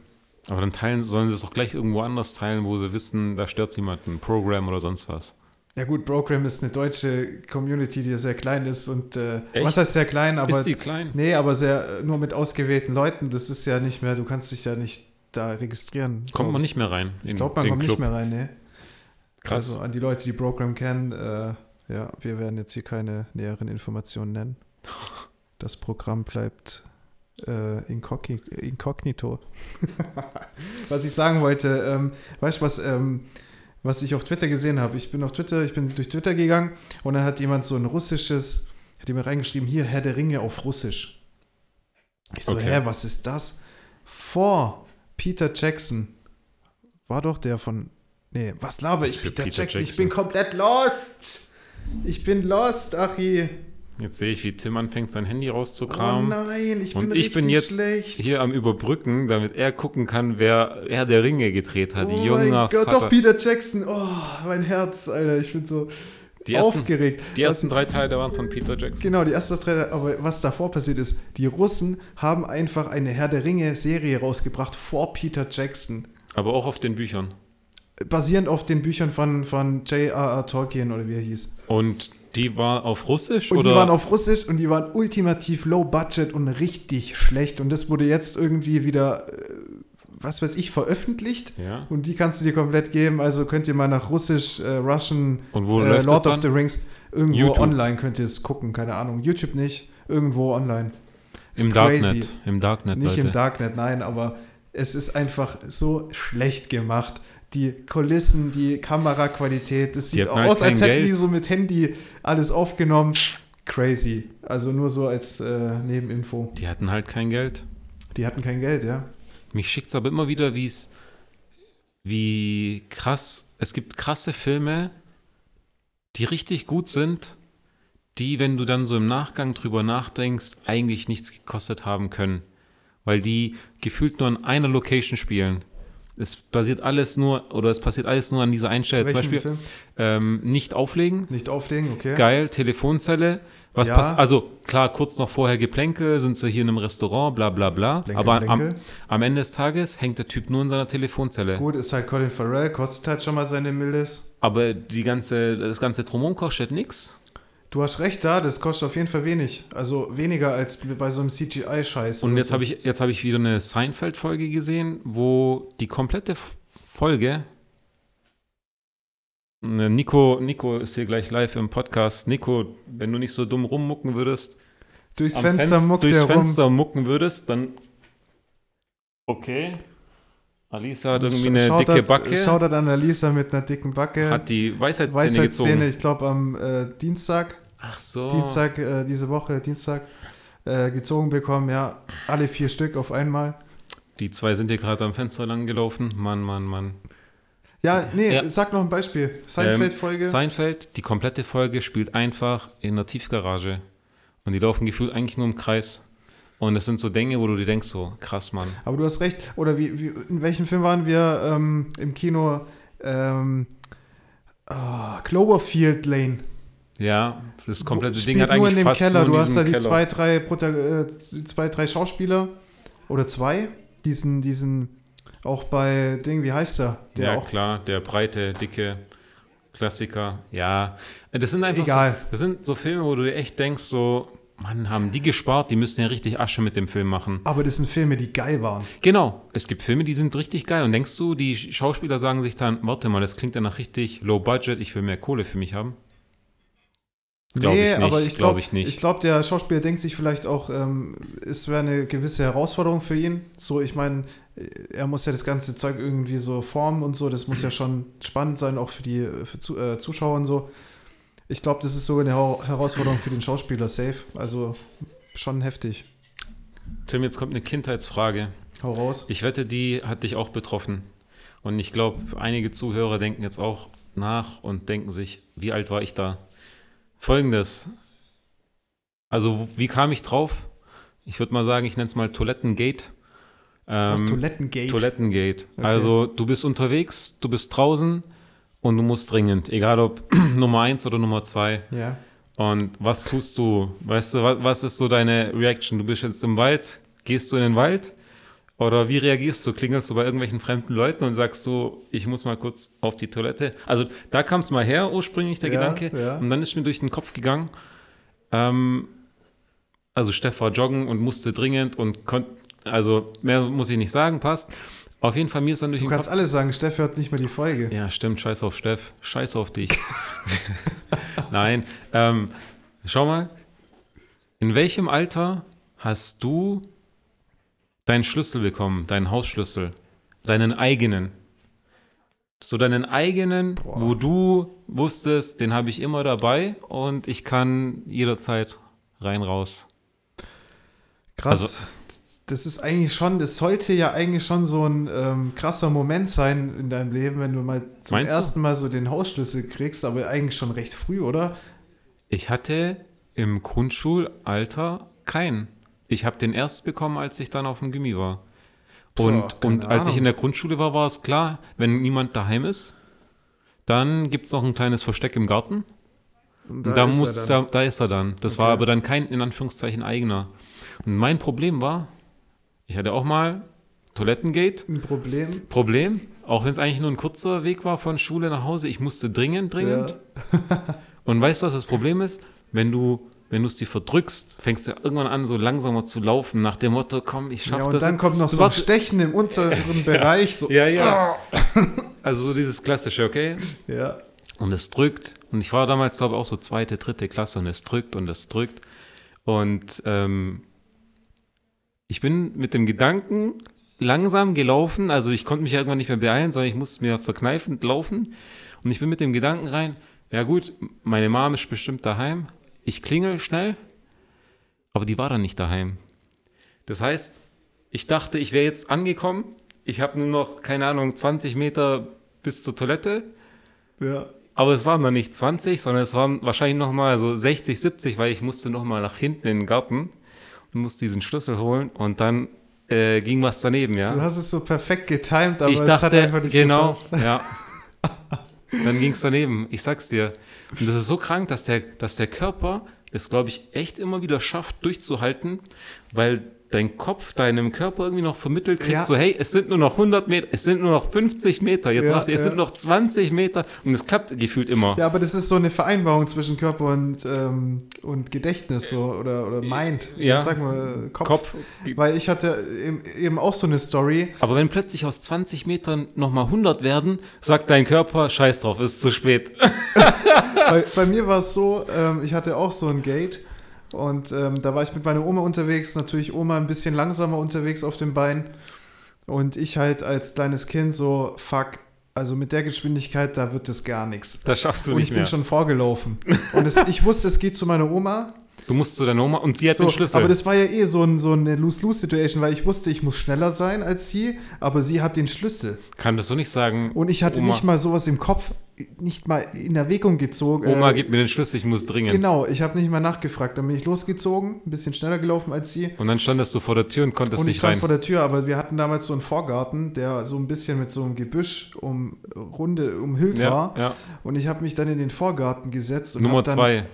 aber dann teilen, sollen sie es doch gleich irgendwo anders teilen, wo sie wissen, da stört jemand ein Programm oder sonst was. Ja gut, Program ist eine deutsche Community, die sehr klein ist und äh, was heißt sehr klein, aber Ist die klein? nee, aber sehr nur mit ausgewählten Leuten. Das ist ja nicht mehr, du kannst dich ja nicht da registrieren. Kommt man ich. nicht mehr rein. Ich glaube, man kommt Club. nicht mehr rein, ne? Krass. Also an die Leute, die Program kennen, äh, ja, wir werden jetzt hier keine näheren Informationen nennen. Das Programm bleibt äh, incogni inkognito. was ich sagen wollte, ähm, weißt du, was, ähm, was ich auf Twitter gesehen habe? Ich bin auf Twitter, ich bin durch Twitter gegangen und dann hat jemand so ein russisches, hat jemand reingeschrieben, hier Herr der Ringe auf Russisch. Ich so, Okay. hä, was ist das? Vor Peter Jackson war doch der von. Nee, was laber ich? Peter, Peter Jackson. Ich Jackson? bin komplett lost. Ich bin lost, Achi. Jetzt sehe ich, wie Tim anfängt, sein Handy Oh rauszukramen. nein, ich bin Und ich bin jetzt schlecht. hier am Überbrücken, damit er gucken kann, wer Herr der Ringe gedreht hat. oh Junger mein Gott, Vater. doch Peter Jackson. Oh, mein Herz, Alter. Ich bin so. die ersten, aufgeregt. Die ersten drei Teile waren von Peter Jackson. Genau, die ersten drei Teile. Aber was davor passiert ist, die Russen haben einfach eine Herr der Ringe-Serie rausgebracht vor Peter Jackson. Aber auch auf den Büchern. Basierend auf den Büchern von, von J.R.R. Tolkien oder wie er hieß. Und die war auf Russisch? Und oder? die waren auf Russisch und die waren ultimativ low budget und richtig schlecht. Und das wurde jetzt irgendwie wieder, äh, was weiß ich, veröffentlicht. Ja. Und die kannst du dir komplett geben. Also könnt ihr mal nach Russisch, äh, Russian, und wo äh, Lord of the Rings, irgendwo YouTube. online könnt ihr es gucken. Keine Ahnung. YouTube nicht, irgendwo online. Ist Im crazy. Darknet. Im Darknet, Nicht Leute. im Darknet, nein, aber es ist einfach so schlecht gemacht die Kulissen, die Kameraqualität. Es sieht halt aus, als hätten Geld. die so mit Handy alles aufgenommen. Crazy. Also nur so als äh, Nebeninfo. Die hatten halt kein Geld. Die hatten kein Geld, ja. Mich schickt es aber immer wieder, wie es, wie krass, es gibt krasse Filme, die richtig gut sind, die, wenn du dann so im Nachgang drüber nachdenkst, eigentlich nichts gekostet haben können. Weil die gefühlt nur an einer Location spielen es basiert alles nur, oder es passiert alles nur an dieser Einstellung. Zum Beispiel ähm, nicht auflegen. Nicht auflegen, okay. Geil, Telefonzelle. Was ja. passt? Also klar, kurz noch vorher Geplänke, sind sie hier in einem Restaurant, bla bla bla. Blänke, Aber Am, am, Ende des Tages hängt der Typ nur in seiner Telefonzelle. Gut, ist halt Colin Farrell, kostet halt schon mal seine Mildes. Aber die ganze, das ganze Drumherum kostet nichts. Du hast recht da, das kostet auf jeden Fall wenig. Also weniger als bei so einem CGI-Scheiß. Und jetzt so. habe ich, hab ich wieder eine Seinfeld-Folge gesehen, wo die komplette Folge. Ne, Nico, Nico ist hier gleich live im Podcast. Nico, wenn du nicht so dumm rummucken würdest, durchs Fenster, Fenster, durchs Fenster rum. mucken würdest, dann. Okay. Alisa hat irgendwie eine Shoutout, dicke Backe. Shoutout an Alisa mit einer dicken Backe. Hat die Weisheitszähne, Weisheitszähne gezogen. ich glaube am äh, Dienstag. Ach so. Dienstag, äh, diese Woche, Dienstag, äh, gezogen bekommen. Ja, alle vier Stück auf einmal. Die zwei sind hier gerade am Fenster lang gelaufen. Mann, Mann, Mann. Ja, nee, ja. sag noch ein Beispiel. Seinfeld-Folge. Ähm, Seinfeld, die komplette Folge spielt einfach in der Tiefgarage. Und die laufen gefühlt eigentlich nur im Kreis. Und das sind so Dinge, wo du dir denkst, so krass, Mann. Aber du hast recht. Oder wie, wie in welchem Film waren wir ähm, im Kino? Ähm, oh, Cloverfield Lane. Ja, das komplette Ding hat eigentlich nur in dem Keller. Du hast da die Keller. zwei drei, äh, zwei, drei Schauspieler oder zwei. Diesen, diesen, auch bei Ding, wie heißt der? der ja, auch klar, der breite, dicke Klassiker. Ja, das sind einfach Egal. So, das sind so Filme, wo du dir echt denkst, so, Mann, haben die gespart, die müssen ja richtig Asche mit dem Film machen. Aber das sind Filme, die geil waren. Genau, es gibt Filme, die sind richtig geil. Und denkst du, die Schauspieler sagen sich dann, warte mal, das klingt ja nach richtig low budget, ich will mehr Kohle für mich haben? Glaube nee, ich nicht. aber ich glaube glaub, ich glaube, der Schauspieler denkt sich vielleicht auch, ähm, es wäre eine gewisse Herausforderung für ihn. So, ich meine, er muss ja das ganze Zeug irgendwie so formen und so. Das muss ja schon spannend sein, auch für die für äh, Zuschauer und so. Ich glaube, das ist sogar eine Herausforderung für den Schauspieler, safe. Also schon heftig. Tim, jetzt kommt eine Kindheitsfrage. Hau raus. Ich wette, die hat dich auch betroffen. Und ich glaube, einige Zuhörer denken jetzt auch nach und denken sich, wie alt war ich da? Folgendes. Also, wie kam ich drauf? Ich würde mal sagen, ich nenne es mal Toilettengate. Ähm, Was, Toilettengate? Toilettengate. Okay. Also, du bist unterwegs, du bist draußen und du musst dringend, egal ob Nummer eins oder Nummer zwei. Ja. Und was tust du? Weißt du, was, was ist so deine Reaction? Du bist jetzt im Wald, gehst du in den Wald oder wie reagierst du? Klingelst du bei irgendwelchen fremden Leuten und sagst so, ich muss mal kurz auf die Toilette? Also da kam es mal her, ursprünglich der ja, Gedanke. Ja. Und dann ist mir durch den Kopf gegangen, ähm, also Steff war joggen und musste dringend und konnte, also mehr muss ich nicht sagen, passt. Auf jeden Fall, mir ist dann durch du den Kopf... Du kannst alles sagen, Steff hört nicht mehr die Folge. Ja, stimmt, scheiß auf Steff, scheiß auf dich. Nein, ähm, schau mal, in welchem Alter hast du deinen Schlüssel bekommen, deinen Hausschlüssel, deinen eigenen. So deinen eigenen, Boah. wo du wusstest, den habe ich immer dabei und ich kann jederzeit rein raus. Krass. Also, das ist eigentlich schon, das sollte ja eigentlich schon so ein ähm, krasser Moment sein in deinem Leben, wenn du mal zum ersten du? Mal so den Hausschlüssel kriegst, aber eigentlich schon recht früh, oder? Ich hatte im Grundschulalter keinen. Ich habe den erst bekommen, als ich dann auf dem Gimmi war. Und, Boah, und als ich in der Grundschule war, war es klar, wenn niemand daheim ist, dann gibt es noch ein kleines Versteck im Garten. Da, da, ist muss, da, da, ist er dann. Das okay. war aber dann kein, in Anführungszeichen, eigener. Und mein Problem war, ich hatte auch mal Toilettengate. Ein Problem. Problem, auch wenn es eigentlich nur ein kurzer Weg war von Schule nach Hause. Ich musste dringend, dringend. Ja. Und weißt du, was das Problem ist? Wenn du wenn du es dir verdrückst, fängst du irgendwann an, so langsamer zu laufen, nach dem Motto, komm, ich schaff ja, und das. Und dann kommt noch so ein Stechen im unteren Bereich. So. Ja, ja. also so dieses klassische, okay? Ja. Und es drückt. Und ich war damals, glaube ich, auch so zweite, dritte Klasse und es drückt und es drückt. Und ähm, ich bin mit dem Gedanken langsam gelaufen. Also ich konnte mich irgendwann nicht mehr beeilen, sondern ich musste mir verkneifend laufen. Und ich bin mit dem Gedanken rein, ja gut, meine Mom ist bestimmt daheim ich klingel schnell, aber die war dann nicht daheim. Das heißt, ich dachte, ich wäre jetzt angekommen. Ich habe nur noch, keine Ahnung, 20 Meter bis zur Toilette. Ja. Aber es waren dann nicht 20, sondern es waren wahrscheinlich noch mal so 60, 70, weil ich musste noch mal nach hinten in den Garten musste diesen Schlüssel holen und dann äh, ging was daneben, ja. Du hast es so perfekt getimed, aber ich dachte, es hat einfach nicht genau, gepasst. ja. Dann ging es daneben, ich sag's dir. Und das ist so krank, dass der, dass der Körper es, glaube ich, echt immer wieder schafft, durchzuhalten, weil dein Kopf deinem Körper irgendwie noch vermittelt kriegt, ja. so hey, es sind nur noch 100 Meter, es sind nur noch 50 Meter, jetzt ja, du, es ja. sind noch 20 Meter und es klappt gefühlt immer. Ja, aber das ist so eine Vereinbarung zwischen Körper und, ähm, und Gedächtnis so, oder, oder Mind, ja. sagen wir Kopf. Kopf. Weil ich hatte eben auch so eine Story. Aber wenn plötzlich aus 20 Metern nochmal 100 werden, sagt dein Körper, scheiß drauf, ist zu spät. bei, bei, mir war es so, ähm, ich hatte auch so ein Gate und ähm, da war ich mit meiner Oma unterwegs, natürlich Oma ein bisschen langsamer unterwegs auf dem Bein. Und ich halt als kleines Kind so, fuck, also mit der Geschwindigkeit, da wird das gar nichts. Das schaffst du und nicht mehr. Und ich bin schon vorgelaufen. und es, ich wusste, es geht zu meiner Oma. Du musst zu deiner Oma und sie hat so, den Schlüssel. Aber das war ja eh so, ein, so eine Lose-Lose-Situation, weil ich wusste, ich muss schneller sein als sie, aber sie hat den Schlüssel. Kann das so nicht sagen. Und ich hatte Oma. nicht mal sowas im Kopf, nicht mal in Erwägung gezogen. Oma, äh, gib mir den Schlüssel, ich muss dringend. Genau, ich habe nicht mal nachgefragt. Dann bin ich losgezogen, ein bisschen schneller gelaufen als sie. Und dann standest du vor der Tür und konntest und nicht rein. Ich stand vor der Tür, aber wir hatten damals so einen Vorgarten, der so ein bisschen mit so einem Gebüsch um Runde umhüllt ja, war. Ja. Und ich habe mich dann in den Vorgarten gesetzt. Nummer zwei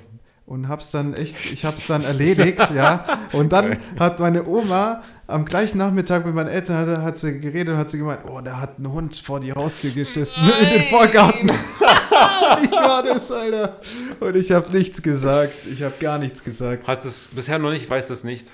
und hab's dann echt, ich hab's dann erledigt, ja. Und dann hat meine Oma am gleichen Nachmittag mit meinen Eltern hat, hat sie geredet und hat sie gemeint, oh, da hat ein Hund vor die Haustür geschissen Nein. in den Vorgarten. ich war das, Alter. Und ich habe nichts gesagt. Ich habe gar nichts gesagt. Hat es bisher noch nicht, weiß das nicht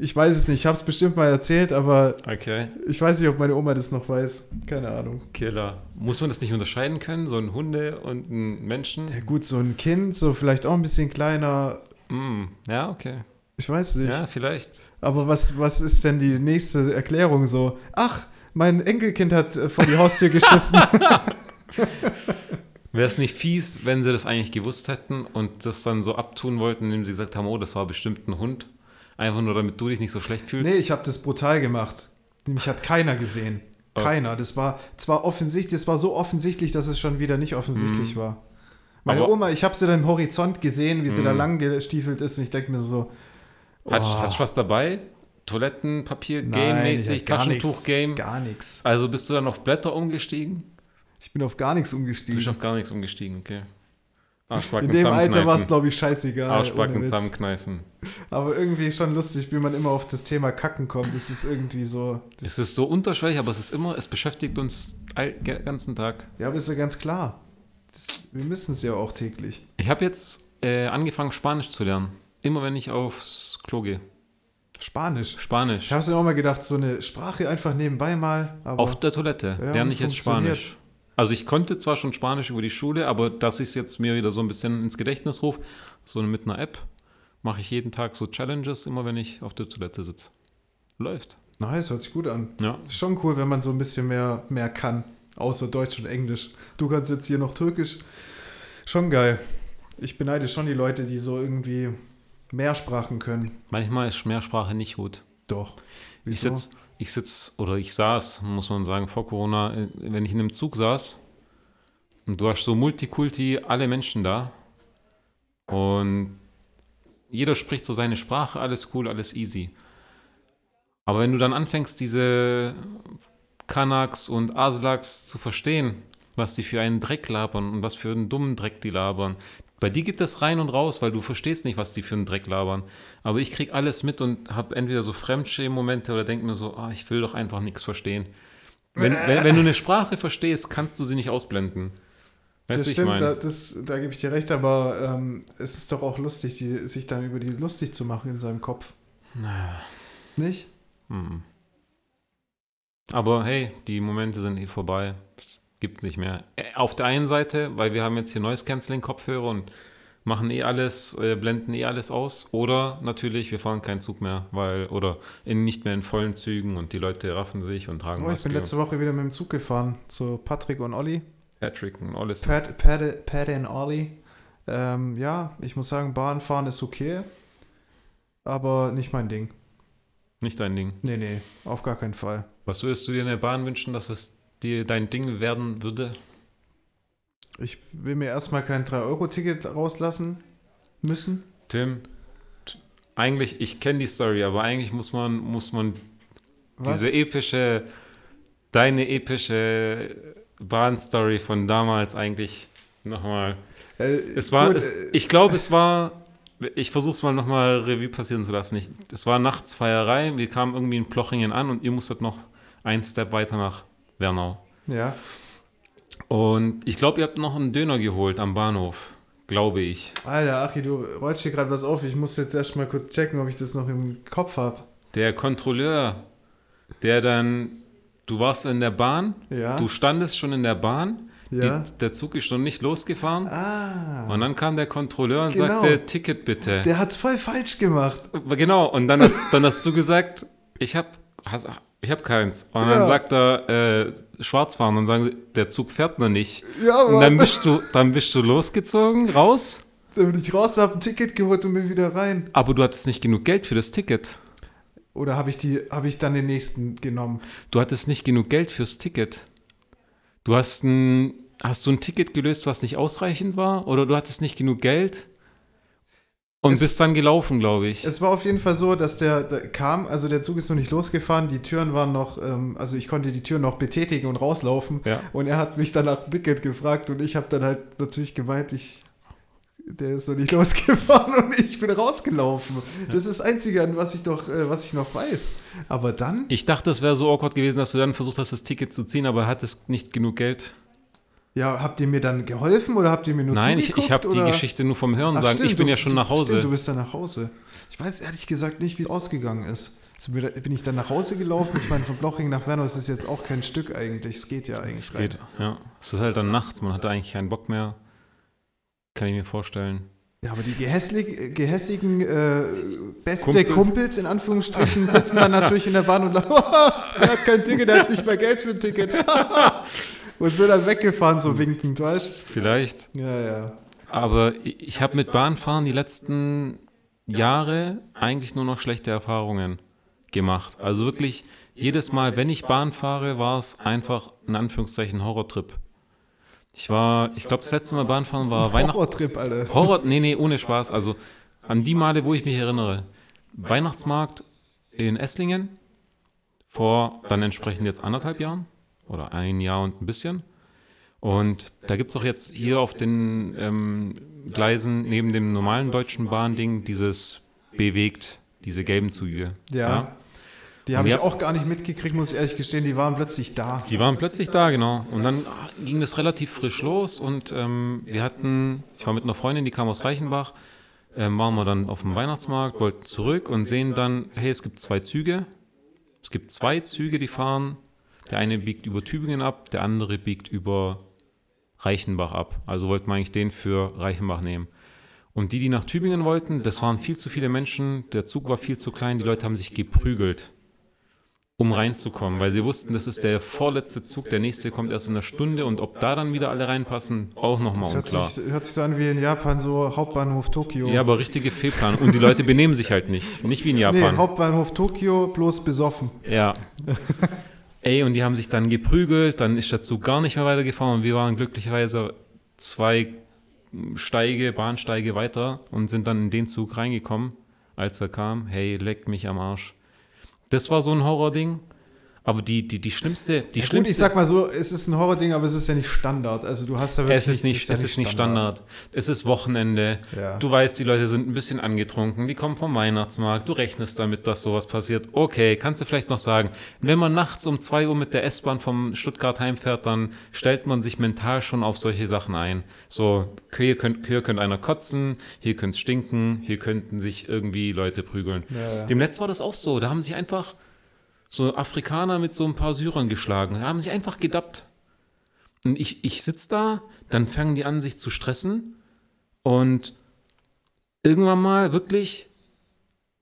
ich weiß es nicht. Ich habe es bestimmt mal erzählt, aber okay. ich weiß nicht, ob meine Oma das noch weiß. Keine Ahnung. Killer. Muss man das nicht unterscheiden können? So ein Hunde und ein Menschen? Ja gut, so ein Kind, so vielleicht auch ein bisschen kleiner. Mm, ja, okay. Ich weiß nicht. Ja, vielleicht. Aber was, was ist denn die nächste Erklärung so? Ach, mein Enkelkind hat äh, vor die Haustür geschissen. Wäre es nicht fies, wenn sie das eigentlich gewusst hätten und das dann so abtun wollten, indem sie gesagt haben, oh, das war bestimmt ein Hund? Einfach nur, damit du dich nicht so schlecht fühlst? Nee, ich habe das brutal gemacht. Mich hat keiner gesehen. Oh. Keiner. Das war zwar offensichtlich, das war so offensichtlich, dass es schon wieder nicht offensichtlich mm. war. Meine Aber Oma, ich habe sie dann im Horizont gesehen, wie sie mm. da lang gestiefelt ist und ich denke mir so. Oh. Hat, hat's was dabei? Toilettenpapier, Game-mäßig, Taschentuch-Game? Gar nichts. Also bist du dann auf Blätter umgestiegen? Ich bin auf gar nichts umgestiegen. Du bist auf gar nichts umgestiegen, okay. Arschbacken In dem Alter war es, glaube ich, scheißegal. Arschbacken zusammenkneifen. Aber irgendwie schon lustig, wie man immer auf das Thema Kacken kommt. Es ist irgendwie so. Es ist so unterschwellig, aber es ist immer, es beschäftigt uns den ganzen Tag. Ja, aber ist ja ganz klar. Das, wir müssen es ja auch täglich. Ich habe jetzt äh, angefangen, Spanisch zu lernen. Immer wenn ich aufs Klo gehe. Spanisch. Spanisch. Ich habe mir auch mal gedacht, so eine Sprache einfach nebenbei mal. Auf der Toilette lerne ich jetzt Spanisch. Also ich konnte zwar schon Spanisch über die Schule, aber dass ich es jetzt mir wieder so ein bisschen ins Gedächtnis rufe, so mit einer App, mache ich jeden Tag so Challenges, immer wenn ich auf der Toilette sitze. Läuft. Nice, hört sich gut an. Ja. Schon cool, wenn man so ein bisschen mehr, mehr kann, außer Deutsch und Englisch. Du kannst jetzt hier noch Türkisch. Schon geil. Ich beneide schon die Leute, die so irgendwie mehr Sprachen können. Manchmal ist Mehrsprache nicht gut. Doch. Wieso? Ich sitze ich sitze oder ich saß, muss man sagen, vor Corona, äh, wenn ich in einem Zug saß und du hast so Multikulti, alle Menschen da und jeder spricht so seine Sprache, alles cool, alles easy. Aber wenn du dann anfängst, diese Kanaks und Aslaks zu verstehen, was die für einen Dreck labern und was für einen dummen Dreck die labern, Bei dir geht das rein und raus, weil du verstehst nicht, was die für einen Dreck labern. Aber ich krieg alles mit und habe entweder so Fremdschämen-Momente oder denke mir so, ah, ich will doch einfach nichts verstehen. Wenn, wenn, wenn, du eine Sprache verstehst, kannst du sie nicht ausblenden. Weißt das stimmt, ich da, das, da gebe ich dir recht, aber ähm, es ist doch auch lustig, die, sich dann über die lustig zu machen in seinem Kopf. Na. Nicht? Hm. Aber hey, die Momente sind eh vorbei. Gibt es nicht mehr. Äh, auf der einen Seite, weil wir haben jetzt hier Noise Canceling Kopfhörer und machen eh alles, äh, blenden eh alles aus. Oder natürlich, wir fahren keinen Zug mehr, weil, oder in, nicht mehr in vollen Zügen und die Leute raffen sich und tragen oh, Ich bin letzte Woche wieder mit dem Zug gefahren zu Patrick und Olli. Patrick und Olli. Pat, Pat, Pat und Olli. Ähm, ja, ich muss sagen, Bahnfahren ist okay, aber nicht mein Ding. Nicht dein Ding? Nee, nee, auf gar keinen Fall. Was würdest du dir in der Bahn wünschen, dass es dir dein Ding werden würde? Ich will mir erstmal kein 3-Euro-Ticket rauslassen müssen. Tim, eigentlich, ich kenne die Story, aber eigentlich muss man, muss man diese epische, deine epische Bahnstory von damals eigentlich nochmal. Äh, es war, gut, es, äh, ich glaube, es war, ich versuche es mal nochmal Revue passieren zu lassen. Ich, es war nachts Feierei, wir kamen irgendwie in Plochingen an und ihr musstet noch einen Step weiter nach Wernau. Ja. Und ich glaube, ihr habt noch einen Döner geholt am Bahnhof. Glaube ich. Alter, Achi, du rollst hier gerade was auf. Ich muss jetzt erst mal kurz checken, ob ich das noch im Kopf habe. Der Kontrolleur, der dann, du warst in der Bahn, ja. du standest schon in der Bahn, ja. Die, der Zug ist schon nicht losgefahren. Ah. Und dann kam der Kontrolleur und genau. sagte, Ticket bitte. Der hat es voll falsch gemacht. Genau, und dann hast, dann hast du gesagt, ich habe ich habe keins. Und ja. dann sagt er, äh, schwarz fahren und sagen, der Zug fährt noch nicht. Ja, Mann. Und dann bist du, dann bist du losgezogen, raus. Dann bin ich raus, habe ein Ticket geholt und bin wieder rein. Aber du hattest nicht genug Geld für das Ticket. Oder habe ich, hab ich dann den nächsten genommen? Du hattest nicht genug Geld fürs Ticket. Du hast ein, hast du ein Ticket gelöst, was nicht ausreichend war? Oder du hattest nicht genug Geld? Und es, bist dann gelaufen, glaube ich. Es war auf jeden Fall so, dass der, der, kam, also der Zug ist noch nicht losgefahren, die Türen waren noch, ähm, also ich konnte die Türen noch betätigen und rauslaufen. Ja. Und er hat mich dann nach dem Ticket gefragt und ich habe dann halt natürlich gemeint, ich, der ist noch nicht losgefahren und ich bin rausgelaufen. Das ist das Einzige, an was ich noch, äh, was ich noch weiß. Aber dann. Ich dachte, es wäre so awkward gewesen, dass du dann versucht hast, das Ticket zu ziehen, aber hattest nicht genug Geld. Ja, habt ihr mir dann geholfen oder habt ihr mir nur Nein, ich, ich habe die Geschichte nur vom Hören sagen. Stimmt, ich bin du, ja schon nach Hause. Stimmt, du bist dann nach Hause. Ich weiß ehrlich gesagt nicht, wie es ausgegangen ist. Also bin ich dann nach Hause gelaufen? Ich meine, von Bloching nach Werner ist es jetzt auch kein Stück eigentlich. Es geht ja eigentlich. Es geht, ja. Es ist halt dann nachts, man hatte eigentlich keinen Bock mehr. Kann ich mir vorstellen. Ja, aber die gehässig, gehässigen äh, beste Kumpels. Kumpels. in Anführungsstrichen sitzen dann natürlich in der Bahn und lachen, der hat kein Ticket, der hat nicht mehr Geld für ein Ticket. Und sind dann weggefahren, so winkend, weißt du? Vielleicht. Ja, ja. Aber ich habe mit Bahnfahren die letzten Jahre eigentlich nur noch schlechte Erfahrungen gemacht. Also wirklich, jedes Mal, wenn ich Bahn fahre, war es einfach in Anführungszeichen Horrortrip. Ich war, ich glaube, das letzte Mal Bahnfahren war Weihnachten. Horrortrip, Alter. Horror, nee, nee, ohne Spaß. Also an die Male, wo ich mich erinnere. Weihnachtsmarkt in Esslingen vor dann entsprechend jetzt anderthalb Jahren oder ein Jahr und ein bisschen. Und da gibt es auch jetzt hier auf den ähm, Gleisen neben dem normalen deutschen Bahnding dieses bewegt, diese gelben Züge. Ja. ja. Die habe ich auch gar nicht mitgekriegt, muss ich ehrlich gestehen. Die waren plötzlich da. Die waren plötzlich da, genau. Und dann ging das relativ frisch los und ähm, wir hatten, ich war mit einer Freundin, die kam aus Reichenbach, ähm, waren wir dann auf dem Weihnachtsmarkt, wollten zurück und sehen dann, hey, es gibt zwei Züge. Es gibt zwei Züge, die fahren der eine biegt über Tübingen ab, der andere biegt über Reichenbach ab. Also wollten wir eigentlich den für Reichenbach nehmen. Und die, die nach Tübingen wollten, das waren viel zu viele Menschen, der Zug war viel zu klein, die Leute haben sich geprügelt, um reinzukommen, weil sie wussten, das ist der vorletzte Zug, der nächste kommt erst in einer Stunde und ob da dann wieder alle reinpassen, auch nochmal unklar. Sich, hört sich so an wie in Japan, so Hauptbahnhof Tokio. Ja, aber richtige Fehlplan. Und die Leute benehmen sich halt nicht, nicht wie in Japan. Nee, Hauptbahnhof Tokio, bloß besoffen. Ja. Ey, und die haben sich dann geprügelt, dann ist der Zug gar nicht mehr weitergefahren und wir waren glücklicherweise zwei Steige, Bahnsteige weiter und sind dann in den Zug reingekommen, als er kam. Hey, leck mich am Arsch. Das war so ein Horrording. Aber die, die, die schlimmste, die ja, schlimmste. Gut, ich sag mal so, es ist ein Horror-Ding, aber es ist ja nicht Standard. Also du hast ja wirklich. Es ist nicht, es ist nicht Standard. Standard. Es ist Wochenende. Ja. Du weißt, die Leute sind ein bisschen angetrunken, die kommen vom Weihnachtsmarkt. Du rechnest damit, dass sowas passiert. Okay, kannst du vielleicht noch sagen, wenn man nachts um 2 Uhr mit der S-Bahn vom Stuttgart heimfährt, dann stellt man sich mental schon auf solche Sachen ein. So, hier könnte hier könnt einer kotzen, hier könnte es stinken, hier könnten sich irgendwie Leute prügeln. Ja, ja. Dem Netz war das auch so. Da haben sich einfach so Afrikaner mit so ein paar Syrern geschlagen. Da haben sich einfach gedappt. Und ich, ich sitze da, dann fangen die an, sich zu stressen. Und irgendwann mal wirklich,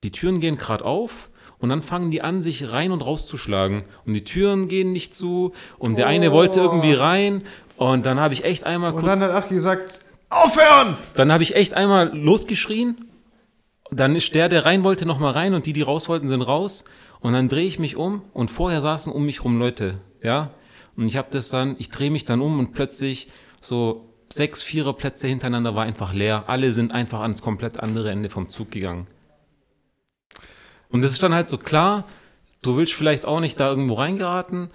die Türen gehen gerade auf und dann fangen die an, sich rein und rauszuschlagen. Und die Türen gehen nicht zu und der oh. eine wollte irgendwie rein. Und dann habe ich echt einmal kurz. Und dann hat Ach gesagt, aufhören! Dann habe ich echt einmal losgeschrien. Dann ist der, der rein wollte, nochmal rein und die, die raus wollten, sind raus. Und dann drehe ich mich um und vorher saßen um mich rum Leute, ja. Und ich habe das dann, ich drehe mich dann um und plötzlich so sechs Viererplätze hintereinander war einfach leer. Alle sind einfach ans komplett andere Ende vom Zug gegangen. Und das ist dann halt so klar, du willst vielleicht auch nicht da irgendwo reingeraten,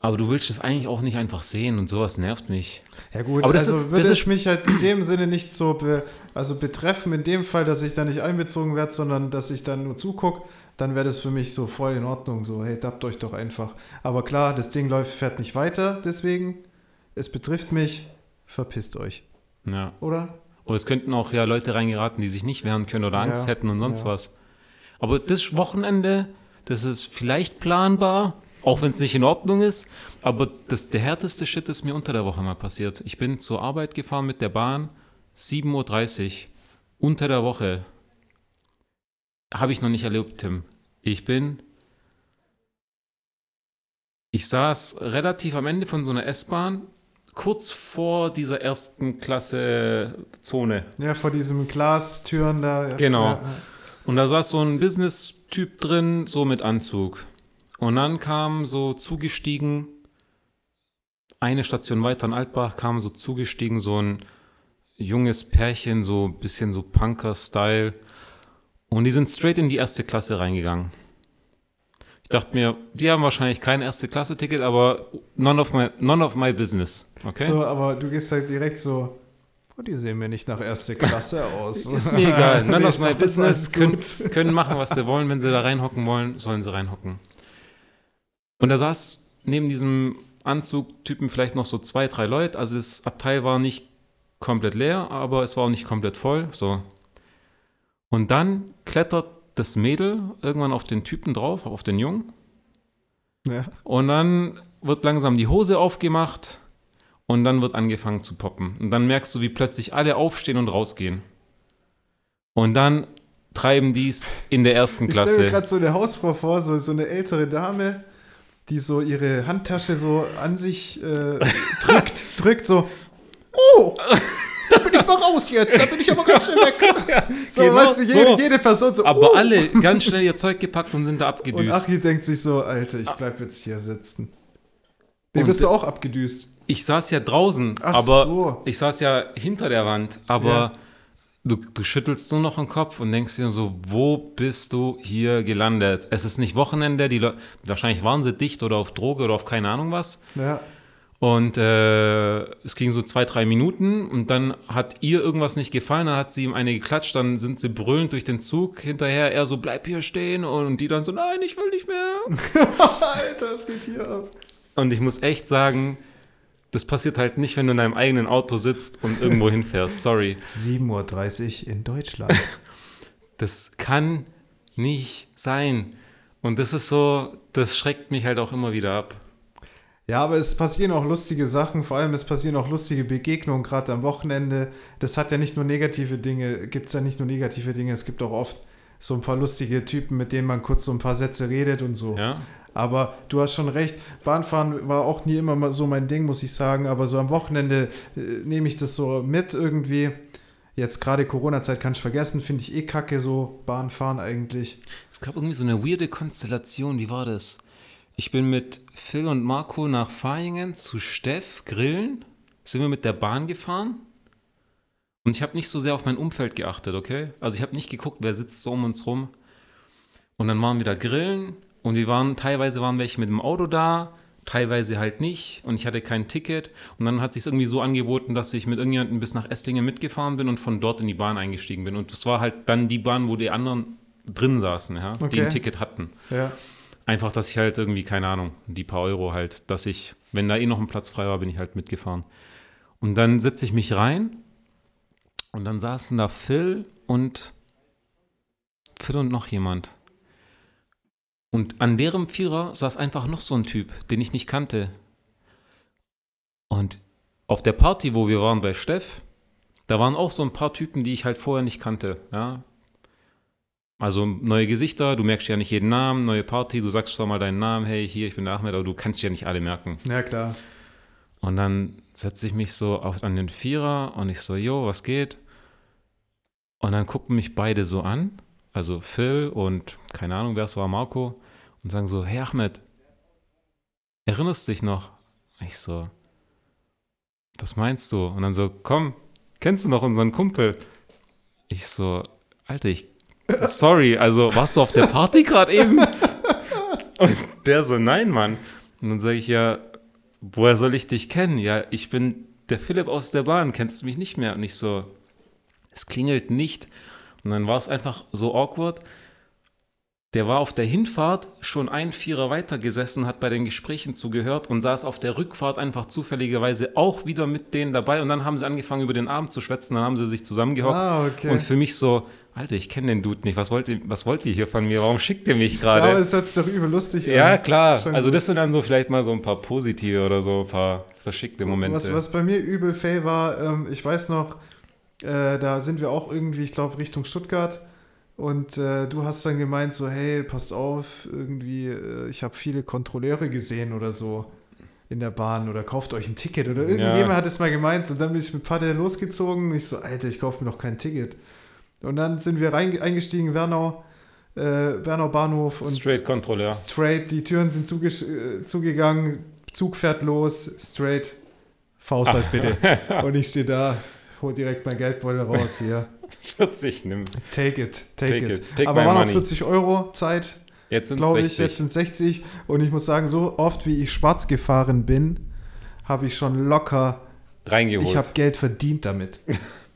aber du willst es eigentlich auch nicht einfach sehen und sowas nervt mich. Ja gut, aber das also ist, würde es mich halt in dem Sinne nicht so be, also betreffen, in dem Fall, dass ich da nicht einbezogen werde, sondern dass ich dann nur zugucke dann wäre das für mich so voll in Ordnung. So, hey, dappt euch doch einfach. Aber klar, das Ding läuft, fährt nicht weiter, deswegen, es betrifft mich, verpisst euch. Ja. Oder? Oder es könnten auch ja Leute reingeraten, die sich nicht wehren können oder Angst ja, hätten und sonst ja. was. Aber das Wochenende, das ist vielleicht planbar, auch wenn es nicht in Ordnung ist. Aber das, der härteste Shit ist mir unter der Woche mal passiert. Ich bin zur Arbeit gefahren mit der Bahn, 7.30 Uhr, unter der Woche. Habe ich noch nicht erlebt, Tim. Ich bin. Ich saß relativ am Ende von so einer S-Bahn, kurz vor dieser ersten Klasse Zone. Ja, vor diesem Glastüren da. Genau. Ja. Und da saß so ein Business-Typ drin, so mit Anzug. Und dann kam so zugestiegen, eine Station weiter in Altbach, kam so zugestiegen, so ein junges Pärchen, so ein bisschen so Punker-Style und die sind straight in die erste Klasse reingegangen. Ich dachte mir, die haben wahrscheinlich kein erste Klasse Ticket, aber none of my, none of my business. Okay? So, aber du gehst halt direkt so, oh, die sehen mir nicht nach erste Klasse aus. Ist mir egal. None of my business. Können, können machen, was sie wollen. Wenn sie da reinhocken wollen, sollen sie reinhocken. Und da saß neben diesem Anzugtypen vielleicht noch so zwei, drei Leute. Also das Abteil war nicht komplett leer, aber es war auch nicht komplett voll. So und dann klettert das Mädel irgendwann auf den Typen drauf, auf den Jungen. Ja. Und dann wird langsam die Hose aufgemacht und dann wird angefangen zu poppen. Und dann merkst du, wie plötzlich alle aufstehen und rausgehen. Und dann treiben dies in der ersten Klasse. Ich stelle mir gerade so eine Hausfrau vor, so, so eine ältere Dame, die so ihre Handtasche so an sich äh, drückt, drückt so, oh, mal raus jetzt, da bin ich aber ganz schnell weg. ja, so, genau weißt du, jede, so. jede Person so. Aber uh. alle ganz schnell ihr Zeug gepackt und sind da abgedüst. Und Achi denkt sich so, Alter, ich bleib jetzt hier sitzen. Den bist du auch abgedüst. Ich saß ja draußen, Ach aber so. ich saß ja hinter der Wand, aber ja. du, du schüttelst nur noch den Kopf und denkst dir so, wo bist du hier gelandet? Es ist nicht Wochenende, die wahrscheinlich waren sie dicht oder auf Droge oder auf keine Ahnung was. Ja. Und äh, es ging so zwei, drei Minuten und dann hat ihr irgendwas nicht gefallen, dann hat sie ihm eine geklatscht, dann sind sie brüllend durch den Zug hinterher, er so, bleib hier stehen und die dann so, nein, ich will nicht mehr. Alter, was geht hier ab? Und ich muss echt sagen, das passiert halt nicht, wenn du in deinem eigenen Auto sitzt und irgendwo hinfährst, sorry. 7.30 Uhr in Deutschland. Das kann nicht sein. Und das ist so, das schreckt mich halt auch immer wieder ab. Ja, aber es passieren auch lustige Sachen, vor allem es passieren auch lustige Begegnungen, gerade am Wochenende. Das hat ja nicht nur negative Dinge, gibt es ja nicht nur negative Dinge, es gibt auch oft so ein paar lustige Typen, mit denen man kurz so ein paar Sätze redet und so. Ja. Aber du hast schon recht, Bahnfahren war auch nie immer mal so mein Ding, muss ich sagen. Aber so am Wochenende äh, nehme ich das so mit irgendwie. Jetzt gerade Corona-Zeit kann ich vergessen, finde ich eh kacke, so Bahnfahren eigentlich. Es gab irgendwie so eine weirde Konstellation, wie war das? Ich bin mit Phil und Marco nach Fahingen zu Steff grillen. Sind wir mit der Bahn gefahren. Und ich habe nicht so sehr auf mein Umfeld geachtet, okay? Also ich habe nicht geguckt, wer sitzt so um uns rum. Und dann waren wir da grillen und wir waren, teilweise waren welche mit dem Auto da, teilweise halt nicht und ich hatte kein Ticket und dann hat sich irgendwie so angeboten, dass ich mit irgendjemandem bis nach Esslingen mitgefahren bin und von dort in die Bahn eingestiegen bin und das war halt dann die Bahn, wo die anderen drin saßen, ja, okay. die ein Ticket hatten. Ja. Einfach, dass ich halt irgendwie, keine Ahnung, die paar Euro halt, dass ich, wenn da eh noch ein Platz frei war, bin ich halt mitgefahren. Und dann setze ich mich rein und dann saßen da Phil und Phil und noch jemand. Und an deren Vierer saß einfach noch so ein Typ, den ich nicht kannte. Und auf der Party, wo wir waren bei Steff, da waren auch so ein paar Typen, die ich halt vorher nicht kannte. Ja? Also neue Gesichter, du merkst ja nicht jeden Namen, neue Party, du sagst zwar mal deinen Namen, hey, hier, ich bin der Ahmed, aber du kannst ja nicht alle merken. Ja, klar. Und dann setze ich mich so auf, an den Vierer und ich so, jo, was geht? Und dann gucken mich beide so an also Phil und keine Ahnung, wer es war, Marco, und sagen so, hey Ahmed, erinnerst du dich noch? Ich so, was meinst du? Und dann so, komm, kennst du noch unseren Kumpel? Ich so, Alter, ich, sorry, also warst du auf der Party gerade eben? Und der so, nein, Mann. Und dann sage ich, ja, woher soll ich dich kennen? Ja, ich bin der Philipp aus der Bahn, kennst du mich nicht mehr? Und ich so, es klingelt nicht. Und dann war es einfach so awkward. Der war auf der Hinfahrt schon ein Vierer weiter gesessen, hat bei den Gesprächen zugehört und saß auf der Rückfahrt einfach zufälligerweise auch wieder mit denen dabei. Und dann haben sie angefangen, über den Abend zu schwätzen. Dann haben sie sich zusammengehockt. Ah, okay. Und für mich so, Alter, ich kenne den Dude nicht. Was wollt, ihr, was wollt ihr hier von mir? Warum schickt ihr mich gerade? Ja, aber es hört sich doch übel lustig an. Ja, klar. Schon also, das sind dann so vielleicht mal so ein paar positive oder so ein paar verschickte Momente. Was, was bei mir übel fail war, ähm, ich weiß noch, äh, da sind wir auch irgendwie, ich glaube, Richtung Stuttgart. Und äh, du hast dann gemeint, so, hey, passt auf, irgendwie, äh, ich habe viele Kontrolleure gesehen oder so in der Bahn oder kauft euch ein Ticket oder irgendjemand ja. hat es mal gemeint und dann bin ich mit Paddel losgezogen und ich so, Alter, ich kaufe mir noch kein Ticket. Und dann sind wir rein, eingestiegen, Wernau, äh, Wernau Bahnhof und straight Kontrolleur. Straight, die Türen sind zuge äh, zugegangen, Zug fährt los, straight, Faustweis bitte. und ich stehe da, hol direkt mein Geldbeutel raus hier. 40 nimm. Take it, take, take it. it. Take Aber waren noch 40 Euro Zeit. Jetzt sind glaube ich, jetzt sind 60. Und ich muss sagen, so oft wie ich schwarz gefahren bin, habe ich schon locker reingeholt. Ich habe Geld verdient damit.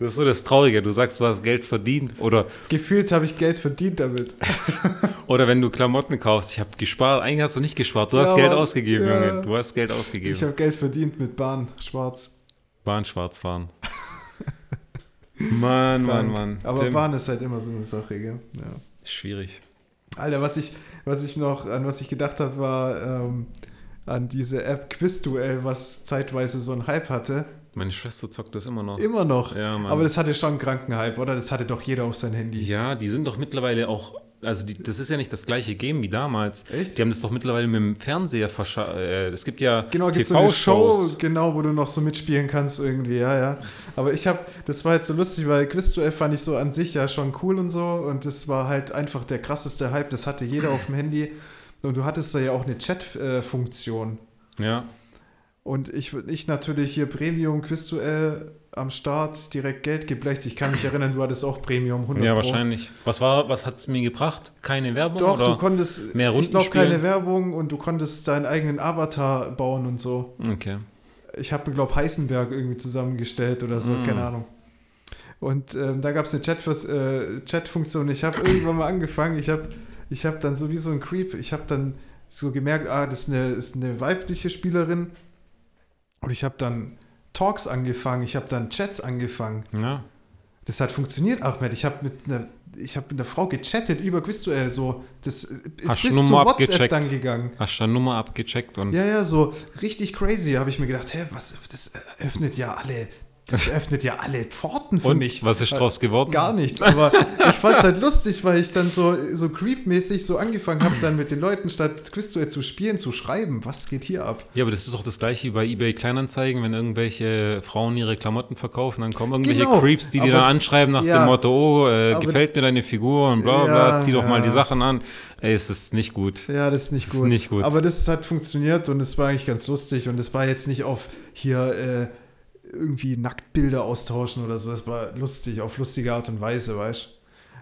Das ist so das Traurige. Du sagst, du hast Geld verdient oder. Gefühlt habe ich Geld verdient damit. oder wenn du Klamotten kaufst, ich habe gespart. Eigentlich hast du nicht gespart. Du ja, hast Geld ausgegeben, ja. Junge. Du hast Geld ausgegeben. Ich habe Geld verdient mit Bahn, schwarz. Bahn, schwarz fahren. Mann, Mann, Mann. Aber Tim. Bahn ist halt immer so eine Sache, gell? Ja. Schwierig. Alter, was ich, was ich noch, an was ich gedacht habe, war ähm, an diese App Quizduell, was zeitweise so einen Hype hatte. Meine Schwester zockt das immer noch. Immer noch? Ja, Mann. Aber das hatte schon einen kranken Hype, oder? Das hatte doch jeder auf sein Handy. Ja, die sind doch mittlerweile auch also die, das ist ja nicht das gleiche Game wie damals. Echt? Die haben das doch mittlerweile mit dem Fernseher verschafft. Äh, es gibt ja genau, TV so eine Show, genau, wo du noch so mitspielen kannst irgendwie, ja, ja. Aber ich habe, das war jetzt so lustig, weil Quizduell fand ich so an sich ja schon cool und so und das war halt einfach der krasseste Hype. Das hatte jeder auf dem Handy und du hattest da ja auch eine Chat-Funktion. ja. Und ich, ich natürlich hier Premium Quizduell am Start direkt Geld geblecht. Ich kann mich erinnern, du hattest auch Premium 100 Ja, wahrscheinlich. Was war, was hat es mir gebracht? Keine Werbung? Doch, du konntest, mehr Runden ich glaube, keine Werbung und du konntest deinen eigenen Avatar bauen und so. Okay. Ich habe glaube Heisenberg irgendwie zusammengestellt oder so, mm. keine Ahnung. Und ähm, da gab es eine Chat äh, Chat-Funktion. Ich habe irgendwann mal angefangen, ich habe ich hab dann so wie so ein Creep, ich habe dann so gemerkt, ah, das ist eine, ist eine weibliche Spielerin. Und ich habe dann Talks angefangen, ich habe dann Chats angefangen. Ja. Das hat funktioniert, Ahmed. Ich habe mit einer ich habe mit einer Frau gechattet über Quizduell, so, das ist Hast bis Nummer zu WhatsApp abgecheckt. dann gegangen. Hast du Nummer abgecheckt und. Ja, ja, so richtig crazy, habe ich mir gedacht, hä, was, das öffnet ja alle das öffnet ja alle Pforten für Und, mich. Was ist draus geworden? Gar nichts. Aber ich fand es halt lustig, weil ich dann so, so creep-mäßig so angefangen habe, dann mit den Leuten statt Quizduell zu spielen, zu schreiben. Was geht hier ab? Ja, aber das ist auch das gleiche wie bei eBay Kleinanzeigen, wenn irgendwelche Frauen ihre Klamotten verkaufen, dann kommen irgendwelche genau, Creeps, die dir dann anschreiben nach ja, dem Motto, oh, äh, gefällt mir deine Figur und bla bla, ja, zieh doch ja. mal die Sachen an. Ey, es ist nicht gut. Ja, das ist nicht, das gut. Ist nicht gut. Aber das hat funktioniert und es war eigentlich ganz lustig und es war jetzt nicht auf hier, äh, irgendwie Nacktbilder austauschen oder so. Das war lustig, auf lustige Art und Weise, weißt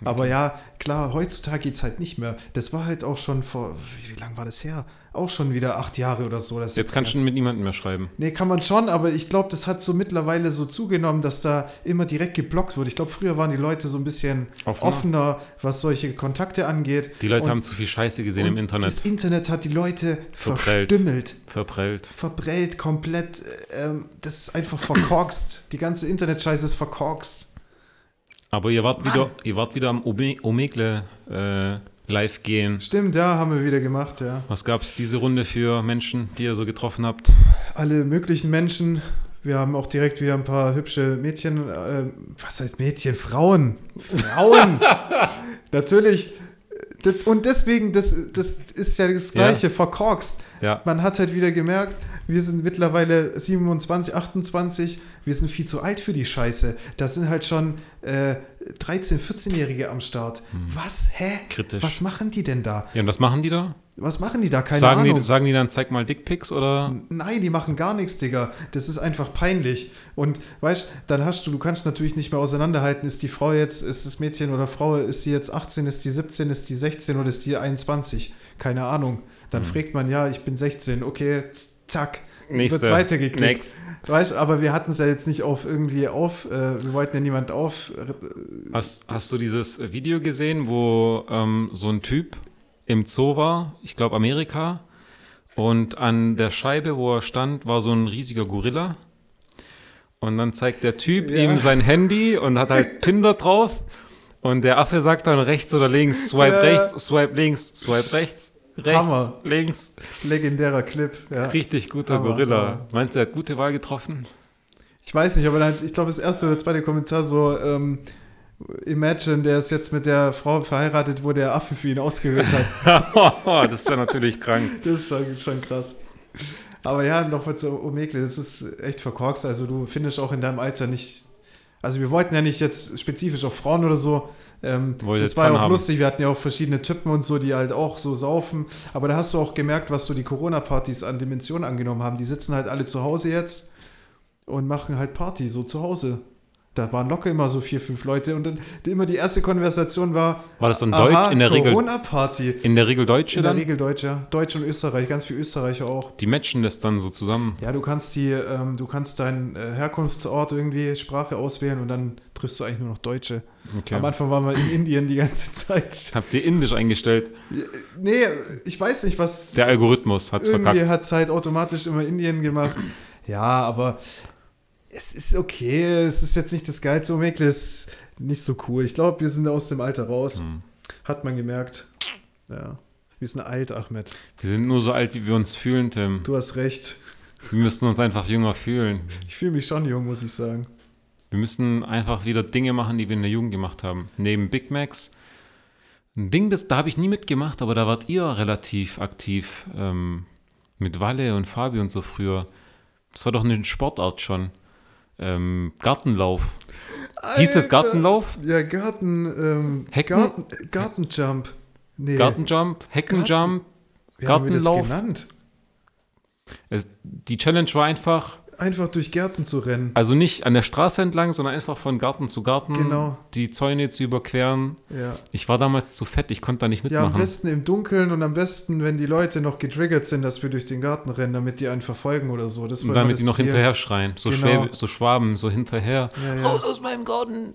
Aber ja, klar, heutzutage geht es halt nicht mehr. Das war halt auch schon vor, wie, wie lange war das her? Auch schon wieder acht Jahre oder so. Das jetzt kannst du mit niemandem mehr schreiben. Nee, kann man schon, aber ich glaube, das hat so mittlerweile so zugenommen, dass da immer direkt geblockt wurde. Ich glaube, früher waren die Leute so ein bisschen offener. offener, was solche Kontakte angeht. Die Leute und, haben zu viel Scheiße gesehen im Internet. Das Internet hat die Leute verprellt. verstümmelt. Verprellt. Verprellt, komplett. Ähm, das ist einfach verkorkst. die ganze Internetscheiße ist verkorkst. Aber ihr wart wieder, ihr wart wieder am Omegle äh, live gehen. Stimmt, ja, haben wir wieder gemacht, ja. Was gab es diese Runde für Menschen, die ihr so getroffen habt? Alle möglichen Menschen. Wir haben auch direkt wieder ein paar hübsche Mädchen, äh, was heißt Mädchen? Frauen. Frauen! Natürlich. Das, und deswegen, das, das ist ja das Gleiche, ja. verkorkst. Ja. Man hat halt wieder gemerkt, wir sind mittlerweile 27, 28, wir sind viel zu alt für die Scheiße. Da sind halt schon äh, 13-, 14-Jährige am Start. Hm. Was? Hä? Kritisch. Was machen die denn da? Ja, und was machen die da? Was machen die da? Keine sagen Ahnung. Die, sagen die dann, zeig mal Dickpics oder? Nein, die machen gar nichts, Digga. Das ist einfach peinlich. Und weißt dann hast du, du kannst natürlich nicht mehr auseinanderhalten, ist die Frau jetzt, ist das Mädchen oder Frau, ist die jetzt 18, ist die 17, ist die 16 oder ist die 21? Keine Ahnung. Dann hm. fragt man, ja, ich bin 16, okay, zack. Nächste. Wird weitergeklickt. Next. Weißt, aber wir hatten es ja jetzt nicht auf irgendwie auf, äh, wir wollten ja niemand auf. Äh, hast, hast du dieses Video gesehen, wo ähm, so ein Typ im Zoo war, ich glaube Amerika, und an der Scheibe, wo er stand, war so ein riesiger Gorilla. Und dann zeigt der Typ ja. ihm sein Handy und hat halt Tinder drauf. Und der Affe sagt dann rechts oder links, swipe ja. rechts, swipe links, swipe rechts rechts, Hammer. links. Legendärer Clip. Ja. Richtig guter Hammer, Gorilla. Hammer. Meinst du, er hat gute Wahl getroffen? Ich weiß nicht, aber ich glaube, das erste oder zweite Kommentar so, ähm, Imagine, der ist jetzt mit der Frau verheiratet, wo der Affe für ihn ausgewählt hat. das wäre natürlich krank. Das ist schon, schon krass. Aber ja, nochmal zu Omegle, das ist echt verkorkst. Also du findest auch in deinem Alter nicht. Also wir wollten ja nicht jetzt spezifisch auf Frauen oder so, ähm, das war ja auch haben. lustig, wir hatten ja auch verschiedene Typen und so, die halt auch so saufen. Aber da hast du auch gemerkt, was so die Corona-Partys an Dimensionen angenommen haben. Die sitzen halt alle zu Hause jetzt und machen halt Party, so zu Hause. Da waren locker immer so vier, fünf Leute und dann immer die erste Konversation war. War das dann Deutsch in der Regel? Corona-Party. In der Regel Deutsche dann? In der Regel Deutsche. Deutsch und Österreich, ganz viel Österreicher auch. Die matchen das dann so zusammen. Ja, du kannst die, ähm, du kannst deinen äh, Herkunftsort irgendwie Sprache auswählen und dann triffst du eigentlich nur noch Deutsche. Okay. Am Anfang waren wir in Indien die ganze Zeit. Habt ihr Indisch eingestellt? Nee, ich weiß nicht, was. Der Algorithmus hat es verkackt. Irgendwie hat es halt automatisch immer Indien gemacht. Ja, aber es ist okay, es ist jetzt nicht das geilste Omegle, ist nicht so cool. Ich glaube, wir sind aus dem Alter raus. Hm. Hat man gemerkt. Ja. Wir sind alt, Ahmed. Wir sind nur so alt, wie wir uns fühlen, Tim. Du hast recht. Wir müssen uns einfach jünger fühlen. Ich fühle mich schon jung, muss ich sagen. Wir müssen einfach wieder Dinge machen, die wir in der Jugend gemacht haben. Neben Big Macs. Ein Ding, das, da habe ich nie mitgemacht, aber da wart ihr relativ aktiv. Ähm, mit Walle und Fabi und so früher. Das war doch eine Sportart schon ähm, Gartenlauf. Alter. Hieß es Gartenlauf? Ja, Garten, ähm, Hecken? Garten, Gartenjump. Nee. Gartenjump, Heckenjump, Garten, Gartenlauf. Wie haben wir das genannt? Es, die Challenge war einfach, einfach durch Gärten zu rennen. Also nicht an der Straße entlang, sondern einfach von Garten zu Garten. Genau. Die Zäune zu überqueren. Ja. Ich war damals zu fett, ich konnte da nicht mitmachen. Ja, am besten im Dunkeln und am besten, wenn die Leute noch getriggert sind, dass wir durch den Garten rennen, damit die einen verfolgen oder so. Das und damit die noch Ziel. hinterher schreien. So, genau. Schwäbe, so Schwaben, so hinterher. Ja, ja. Raus aus meinem Garten.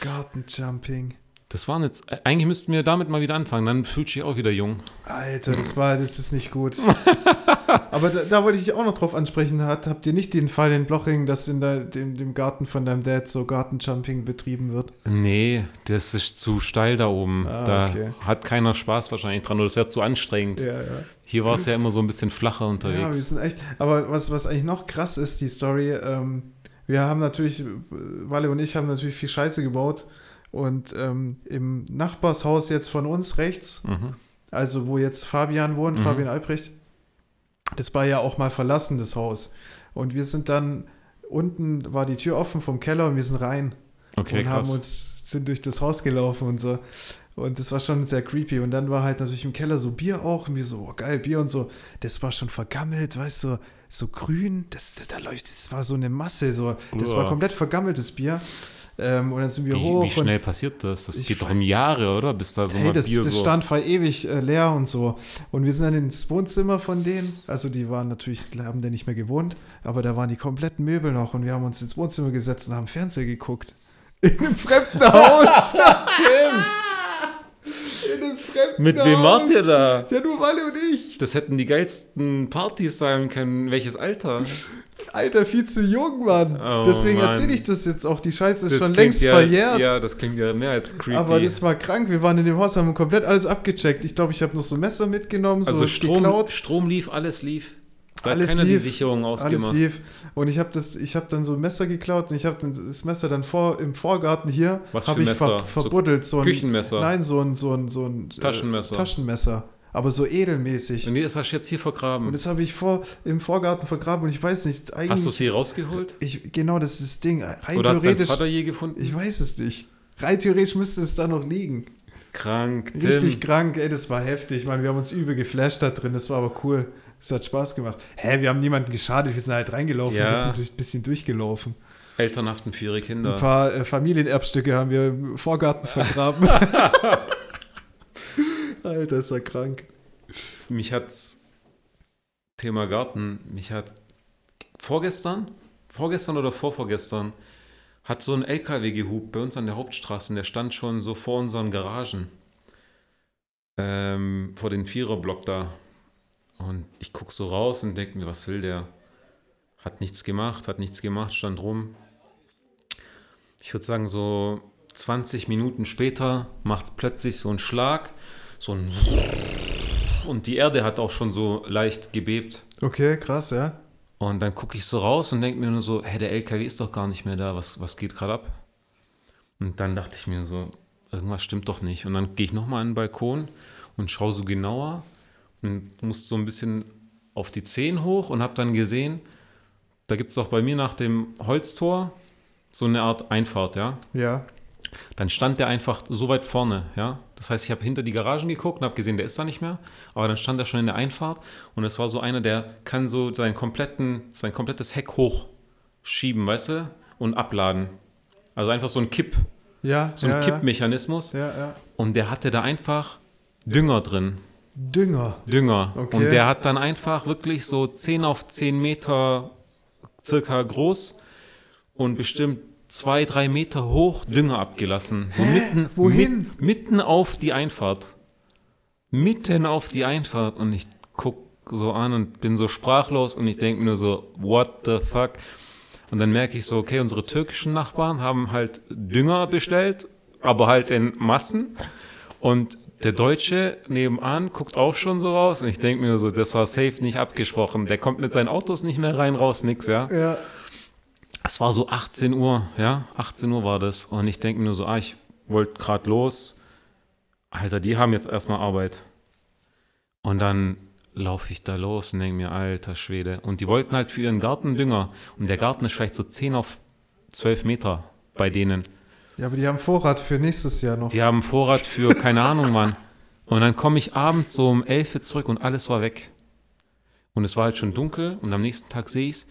Gartenjumping. Das waren jetzt, eigentlich müssten wir damit mal wieder anfangen, dann fühlt sich auch wieder jung. Alter, das war, das ist nicht gut. Aber da, da, wollte ich auch noch drauf ansprechen, hat, habt ihr nicht den Fall in Bloching, dass in der, dem, dem Garten von deinem Dad so Gartenjumping betrieben wird? Nee, das ist zu steil da oben. Ah, da okay. hat keiner Spaß wahrscheinlich dran oder das wäre zu anstrengend. Ja, ja. Hier war es ja immer so ein bisschen flacher unterwegs. Ja, wir sind echt, aber was, was eigentlich noch krass ist, die Story, ähm, wir haben natürlich, Walle und ich haben natürlich viel Scheiße gebaut und ähm, im Nachbarshaus jetzt von uns rechts, mhm. also wo jetzt Fabian wohnt, mhm. Fabian Albrecht, das war ja auch mal verlassen, das Haus. Und wir sind dann, unten war die Tür offen vom Keller und wir sind rein. Okay, und krass. haben uns, sind durch das Haus gelaufen und so. Und das war schon sehr creepy. Und dann war halt natürlich im Keller so Bier auch. Und wir so, oh, geil, Bier und so. Das war schon vergammelt, weißt du, so grün. Das, da läuft, das war so eine Masse. So. Das Uah. war komplett vergammeltes Bier. Ähm, und dann sind wir wie, hoch. Wie schnell passiert das? Das geht doch um Jahre, oder? Bis da so hey, das, Bier das so stand voll ewig äh, leer und so. Und wir sind dann ins Wohnzimmer von denen. Also die waren natürlich, haben da nicht mehr gewohnt, aber da waren die kompletten Möbel noch und wir haben uns ins Wohnzimmer gesetzt und haben Fernseher geguckt. In einem fremden Haus. In einem fremden Mit wem wart ihr da? Ja, nur Walle und ich. Das hätten die geilsten Partys sein können. Welches Alter? Alter, viel zu jung, Mann. Oh, Deswegen erzähle ich das jetzt auch. Die Scheiße ist das schon längst ja, verjährt. Ja, das klingt ja mehr als creepy. Aber das war krank. Wir waren in dem Haus, haben komplett alles abgecheckt. Ich glaube, ich habe noch so Messer mitgenommen. So also Strom, Strom lief, alles lief. Da alles hat keiner lief, die Sicherung ausgemacht. Alles lief. Und ich habe hab dann so ein Messer geklaut und ich habe das Messer dann vor, im Vorgarten hier Was für ich Messer? Ver, verbuddelt. So ein, Küchenmesser? Nein, so ein, so ein, so ein Taschenmesser. Äh, Taschenmesser aber so edelmäßig. Und das hast du jetzt hier vergraben. Und das habe ich vor, im Vorgarten vergraben und ich weiß nicht. Eigentlich, hast du es hier rausgeholt? Ich, genau, das ist das Ding. Rein Oder hat dein Vater je gefunden? Ich weiß es nicht. Rein theoretisch müsste es da noch liegen. Krank, Tim. Richtig krank, ey, das war heftig. Man, wir haben uns übel geflasht da drin, das war aber cool. Das hat Spaß gemacht. Hä, wir haben niemanden geschadet, wir sind halt reingelaufen, ja. ein bisschen, bisschen durchgelaufen. Elternhaften für ihre Kinder. Ein paar äh, Familienerbstücke haben wir im Vorgarten vergraben. Alter, ist er krank. Mich hat's Thema Garten, mich hat vorgestern, vorgestern oder vorvorgestern, hat so ein LKW gehupt bei uns an der Hauptstraße und der stand schon so vor unseren Garagen. Ähm, vor den Viererblock da. Und ich gucke so raus und denke mir, was will der? Hat nichts gemacht, hat nichts gemacht, stand rum. Ich würde sagen, so 20 Minuten später macht es plötzlich so einen Schlag so ein und die Erde hat auch schon so leicht gebebt. Okay, krass, ja. Und dann gucke ich so raus und denke mir nur so, hey, der LKW ist doch gar nicht mehr da, was, was geht gerade ab? Und dann dachte ich mir so, irgendwas stimmt doch nicht. Und dann gehe ich nochmal an den Balkon und schaue so genauer und muss so ein bisschen auf die Zehen hoch und habe dann gesehen, da gibt es auch bei mir nach dem Holztor so eine Art Einfahrt, ja? Ja. Dann stand der einfach so weit vorne, ja. Das heißt, ich habe hinter die Garagen geguckt und habe gesehen, der ist da nicht mehr. Aber dann stand er schon in der Einfahrt und es war so einer, der kann so seinen kompletten, sein komplettes Heck hochschieben, weißt du, und abladen. Also einfach so ein Kipp, ja, so ein ja, Kippmechanismus. Ja. Und der hatte da einfach Dünger drin. Dünger. Dünger. Okay. Und der hat dann einfach wirklich so 10 auf 10 Meter circa groß und bestimmt zwei, drei Meter hoch Dünger abgelassen. So mitten, Wohin? Mit, mitten auf die Einfahrt. Mitten auf die Einfahrt. Und ich guck so an und bin so sprachlos und ich denke nur so, what the fuck? Und dann merke ich so, okay, unsere türkischen Nachbarn haben halt Dünger bestellt, aber halt in Massen. Und der Deutsche nebenan guckt auch schon so raus und ich denke mir so, das war safe nicht abgesprochen. Der kommt mit seinen Autos nicht mehr rein, raus, nix, ja. Ja. Es war so 18 Uhr, ja, 18 Uhr war das. Und ich denke mir nur so, ah, ich wollte gerade los. Alter, die haben jetzt erstmal Arbeit. Und dann laufe ich da los und denke mir, alter Schwede. Und die wollten halt für ihren Garten Dünger. Und der Garten ist vielleicht so 10 auf 12 Meter bei denen. Ja, aber die haben Vorrat für nächstes Jahr noch. Die haben Vorrat für, keine Ahnung, Mann. Und dann komme ich abends so um 11 Uhr zurück und alles war weg. Und es war halt schon dunkel und am nächsten Tag sehe ich es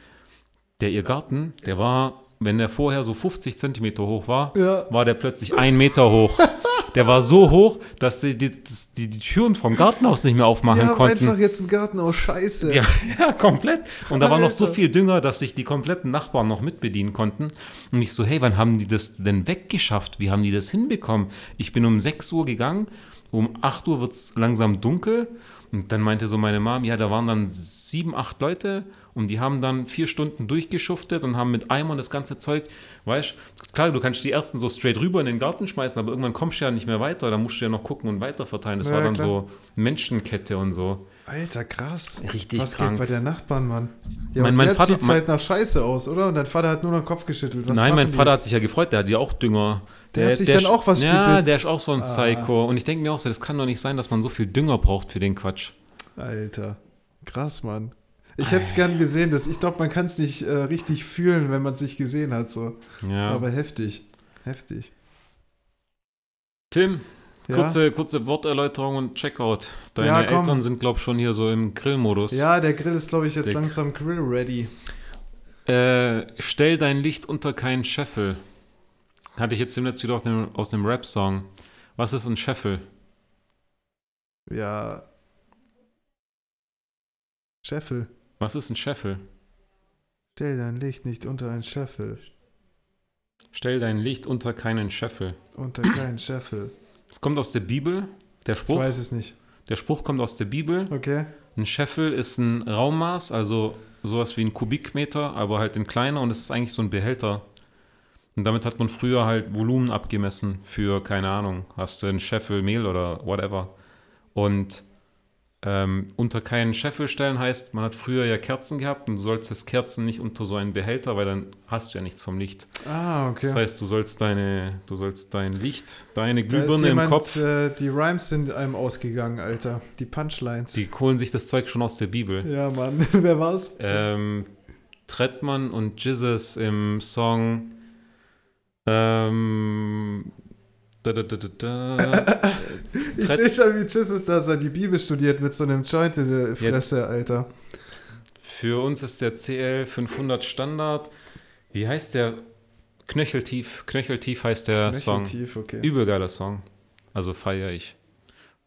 der ihr Garten, der war, wenn der vorher so 50 Zentimeter hoch war, ja. war der plötzlich ein Meter hoch. Der war so hoch, dass die die, die, die Türen vom Gartenhaus nicht mehr aufmachen die haben konnten. einfach jetzt ein Garten aus Scheiße. Ja, ja komplett. Und da war noch so viel Dünger, dass sich die kompletten Nachbarn noch mitbedienen konnten. Und ich so, hey, wann haben die das denn weggeschafft? Wie haben die das hinbekommen? Ich bin um 6 Uhr gegangen, um 8 Uhr wird es langsam dunkel. Und dann meinte so meine Mom, ja, da waren dann sieben, acht Leute und die haben dann vier Stunden durchgeschuftet und haben mit Eimern das ganze Zeug, weißt klar, du kannst die ersten so straight rüber in den Garten schmeißen, aber irgendwann kommst du ja nicht mehr weiter, da musst du ja noch gucken und weiter verteilen. Das ja, war dann klar. so Menschenkette und so. Alter, krass. Richtig Was krank. geht bei der Nachbarn, Mann? Ja, mein, mein Vater sieht halt nach Scheiße aus, oder? Und dein Vater hat nur noch den Kopf geschüttelt. Was nein, mein Vater hat sich ja gefreut, der hat ja auch Dünger. Der, der hat sich der dann auch was Ja, stibitzt. der ist auch so ein ah. Psycho. Und ich denke mir auch so, das kann doch nicht sein, dass man so viel Dünger braucht für den Quatsch. Alter, krass, Mann. Ich hätte es gern gesehen. Dass, ich glaube, man kann es nicht äh, richtig fühlen, wenn man es nicht gesehen hat. So. Ja. Aber heftig. Heftig. Tim, kurze, ja? kurze Worterläuterung und Checkout. Deine ja, Eltern sind, glaube ich, schon hier so im Grillmodus. Ja, der Grill ist, glaube ich, jetzt der langsam grill-ready. Äh, stell dein Licht unter keinen Scheffel. Hatte ich jetzt demnächst wieder aus aus einem Rap-Song. Was ist ein Scheffel? Ja. Scheffel. Was ist ein Scheffel? Stell dein Licht nicht unter ein Scheffel. Stell dein Licht unter keinen Scheffel. Unter keinen Scheffel. Es kommt aus der Bibel. Der Spruch. Ich weiß es nicht. Der Spruch kommt aus der Bibel. Okay. Ein Scheffel ist ein Raummaß, also sowas wie ein Kubikmeter, aber halt in kleiner und es ist eigentlich so ein Behälter. Und damit hat man früher halt Volumen abgemessen für, keine Ahnung, hast du einen Scheffel Mehl oder whatever. Und ähm, unter keinen Scheffel stellen heißt, man hat früher ja Kerzen gehabt und du sollst das Kerzen nicht unter so einen Behälter, weil dann hast du ja nichts vom Licht. Ah, okay. Das heißt, du sollst deine, du sollst dein Licht, deine Glühbirne im Kopf. Äh, die Rhymes sind einem ausgegangen, Alter. Die Punchlines. Die holen sich das Zeug schon aus der Bibel. Ja, Mann. Wer war's? Ähm, Trettmann und Jesus im Song ähm, da, da, da, ich sehe schon, wie Jesus da so die Bibel studiert mit so einem Joint in der Fresse, ja. Alter. Für uns ist der CL 500 Standard. Wie heißt der? Knöcheltief. Knöcheltief heißt der Knöcheltief, Song. Okay. Übel Song. Also feiere ich.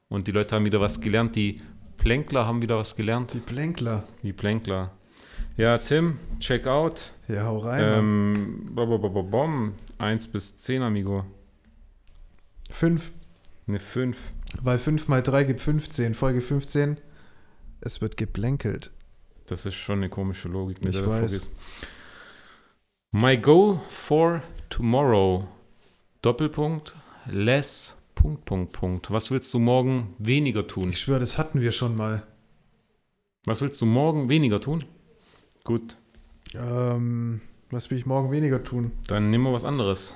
Und die Leute haben wieder was gelernt. Die Plänkler haben wieder was gelernt. Die Plänkler. Die Plänkler. Ja, Tim, check out. Ja, hau rein. Ähm, bom, 1 bis 10, Amigo. 5. Eine 5. Weil 5 mal 3 gibt 15. Folge 15. Es wird geblänkelt. Das ist schon eine komische Logik, mit ich der weiß. vorgehst. My goal for tomorrow. Doppelpunkt. Less. Punkt, Punkt, Punkt. Was willst du morgen weniger tun? Ich schwöre, das hatten wir schon mal. Was willst du morgen weniger tun? Gut. Ähm, was will ich morgen weniger tun? Dann nehmen wir was anderes.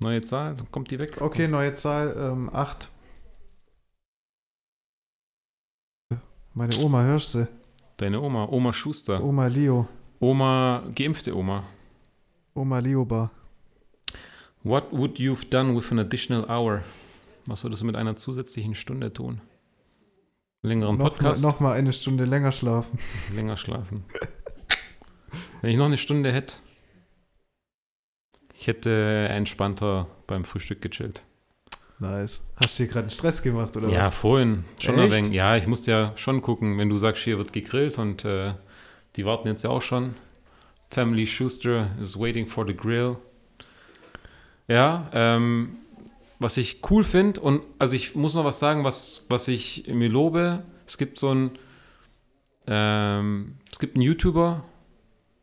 Neue Zahl, dann kommt die weg. Okay, neue Zahl, ähm, 8. Meine Oma, hörst du? Deine Oma, Oma Schuster. Oma Leo. Oma, geimpfte Oma. Oma Lioba. What would you've done with an additional hour? Was würdest du mit einer zusätzlichen Stunde tun? Längeren noch Podcast? Mal, noch mal eine Stunde länger schlafen. Länger schlafen. Wenn ich noch eine Stunde hätte, ich hätte entspannter beim Frühstück gechillt. Nice. Hast du dir gerade einen Stress gemacht, oder ja, was? vorhin. Schon ein wenig. Ja, ich musste ja schon gucken, wenn du sagst, hier wird gegrillt und äh, die warten jetzt ja auch schon. Family Schuster is waiting for the grill. Ja, ähm, was ich cool finde und also ich muss noch was sagen, was, was ich mir lobe. Es gibt so ein, ähm, es gibt einen YouTuber,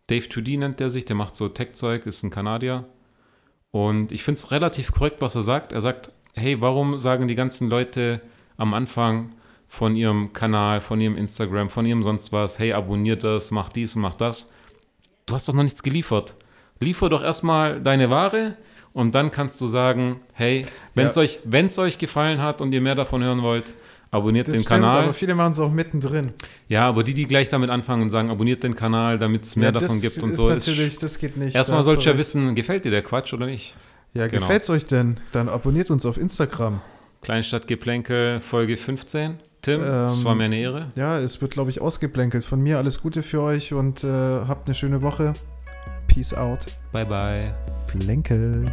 Dave 2D nennt der sich, der macht so Tech-Zeug, ist ein Kanadier. Und ich finde es relativ korrekt, was er sagt. Er sagt, hey, warum sagen die ganzen Leute am Anfang von ihrem Kanal, von ihrem Instagram, von ihrem sonst was, hey, abonniert das, mach dies und mach das. Du hast doch noch nichts geliefert. Liefer doch erstmal deine Ware und dann kannst du sagen, hey, wenn es ja. euch, euch gefallen hat und ihr mehr davon hören wollt, Abonniert das den stimmt, Kanal. Aber viele machen es auch mittendrin. Ja, aber die, die gleich damit anfangen und sagen, abonniert den Kanal, damit es mehr ja, davon gibt und so. Natürlich, ist, das geht nicht. Erstmal sollst du ja wissen, gefällt dir der Quatsch oder nicht? Ja, genau. gefällt es euch denn? Dann abonniert uns auf Instagram. Kleinstadtgeplänkel, Folge 15. Tim, ähm, es war mir eine Ehre. Ja, es wird, glaube ich, ausgeplänkelt. Von mir alles Gute für euch und äh, habt eine schöne Woche. Peace out. Bye, bye. Plänkel.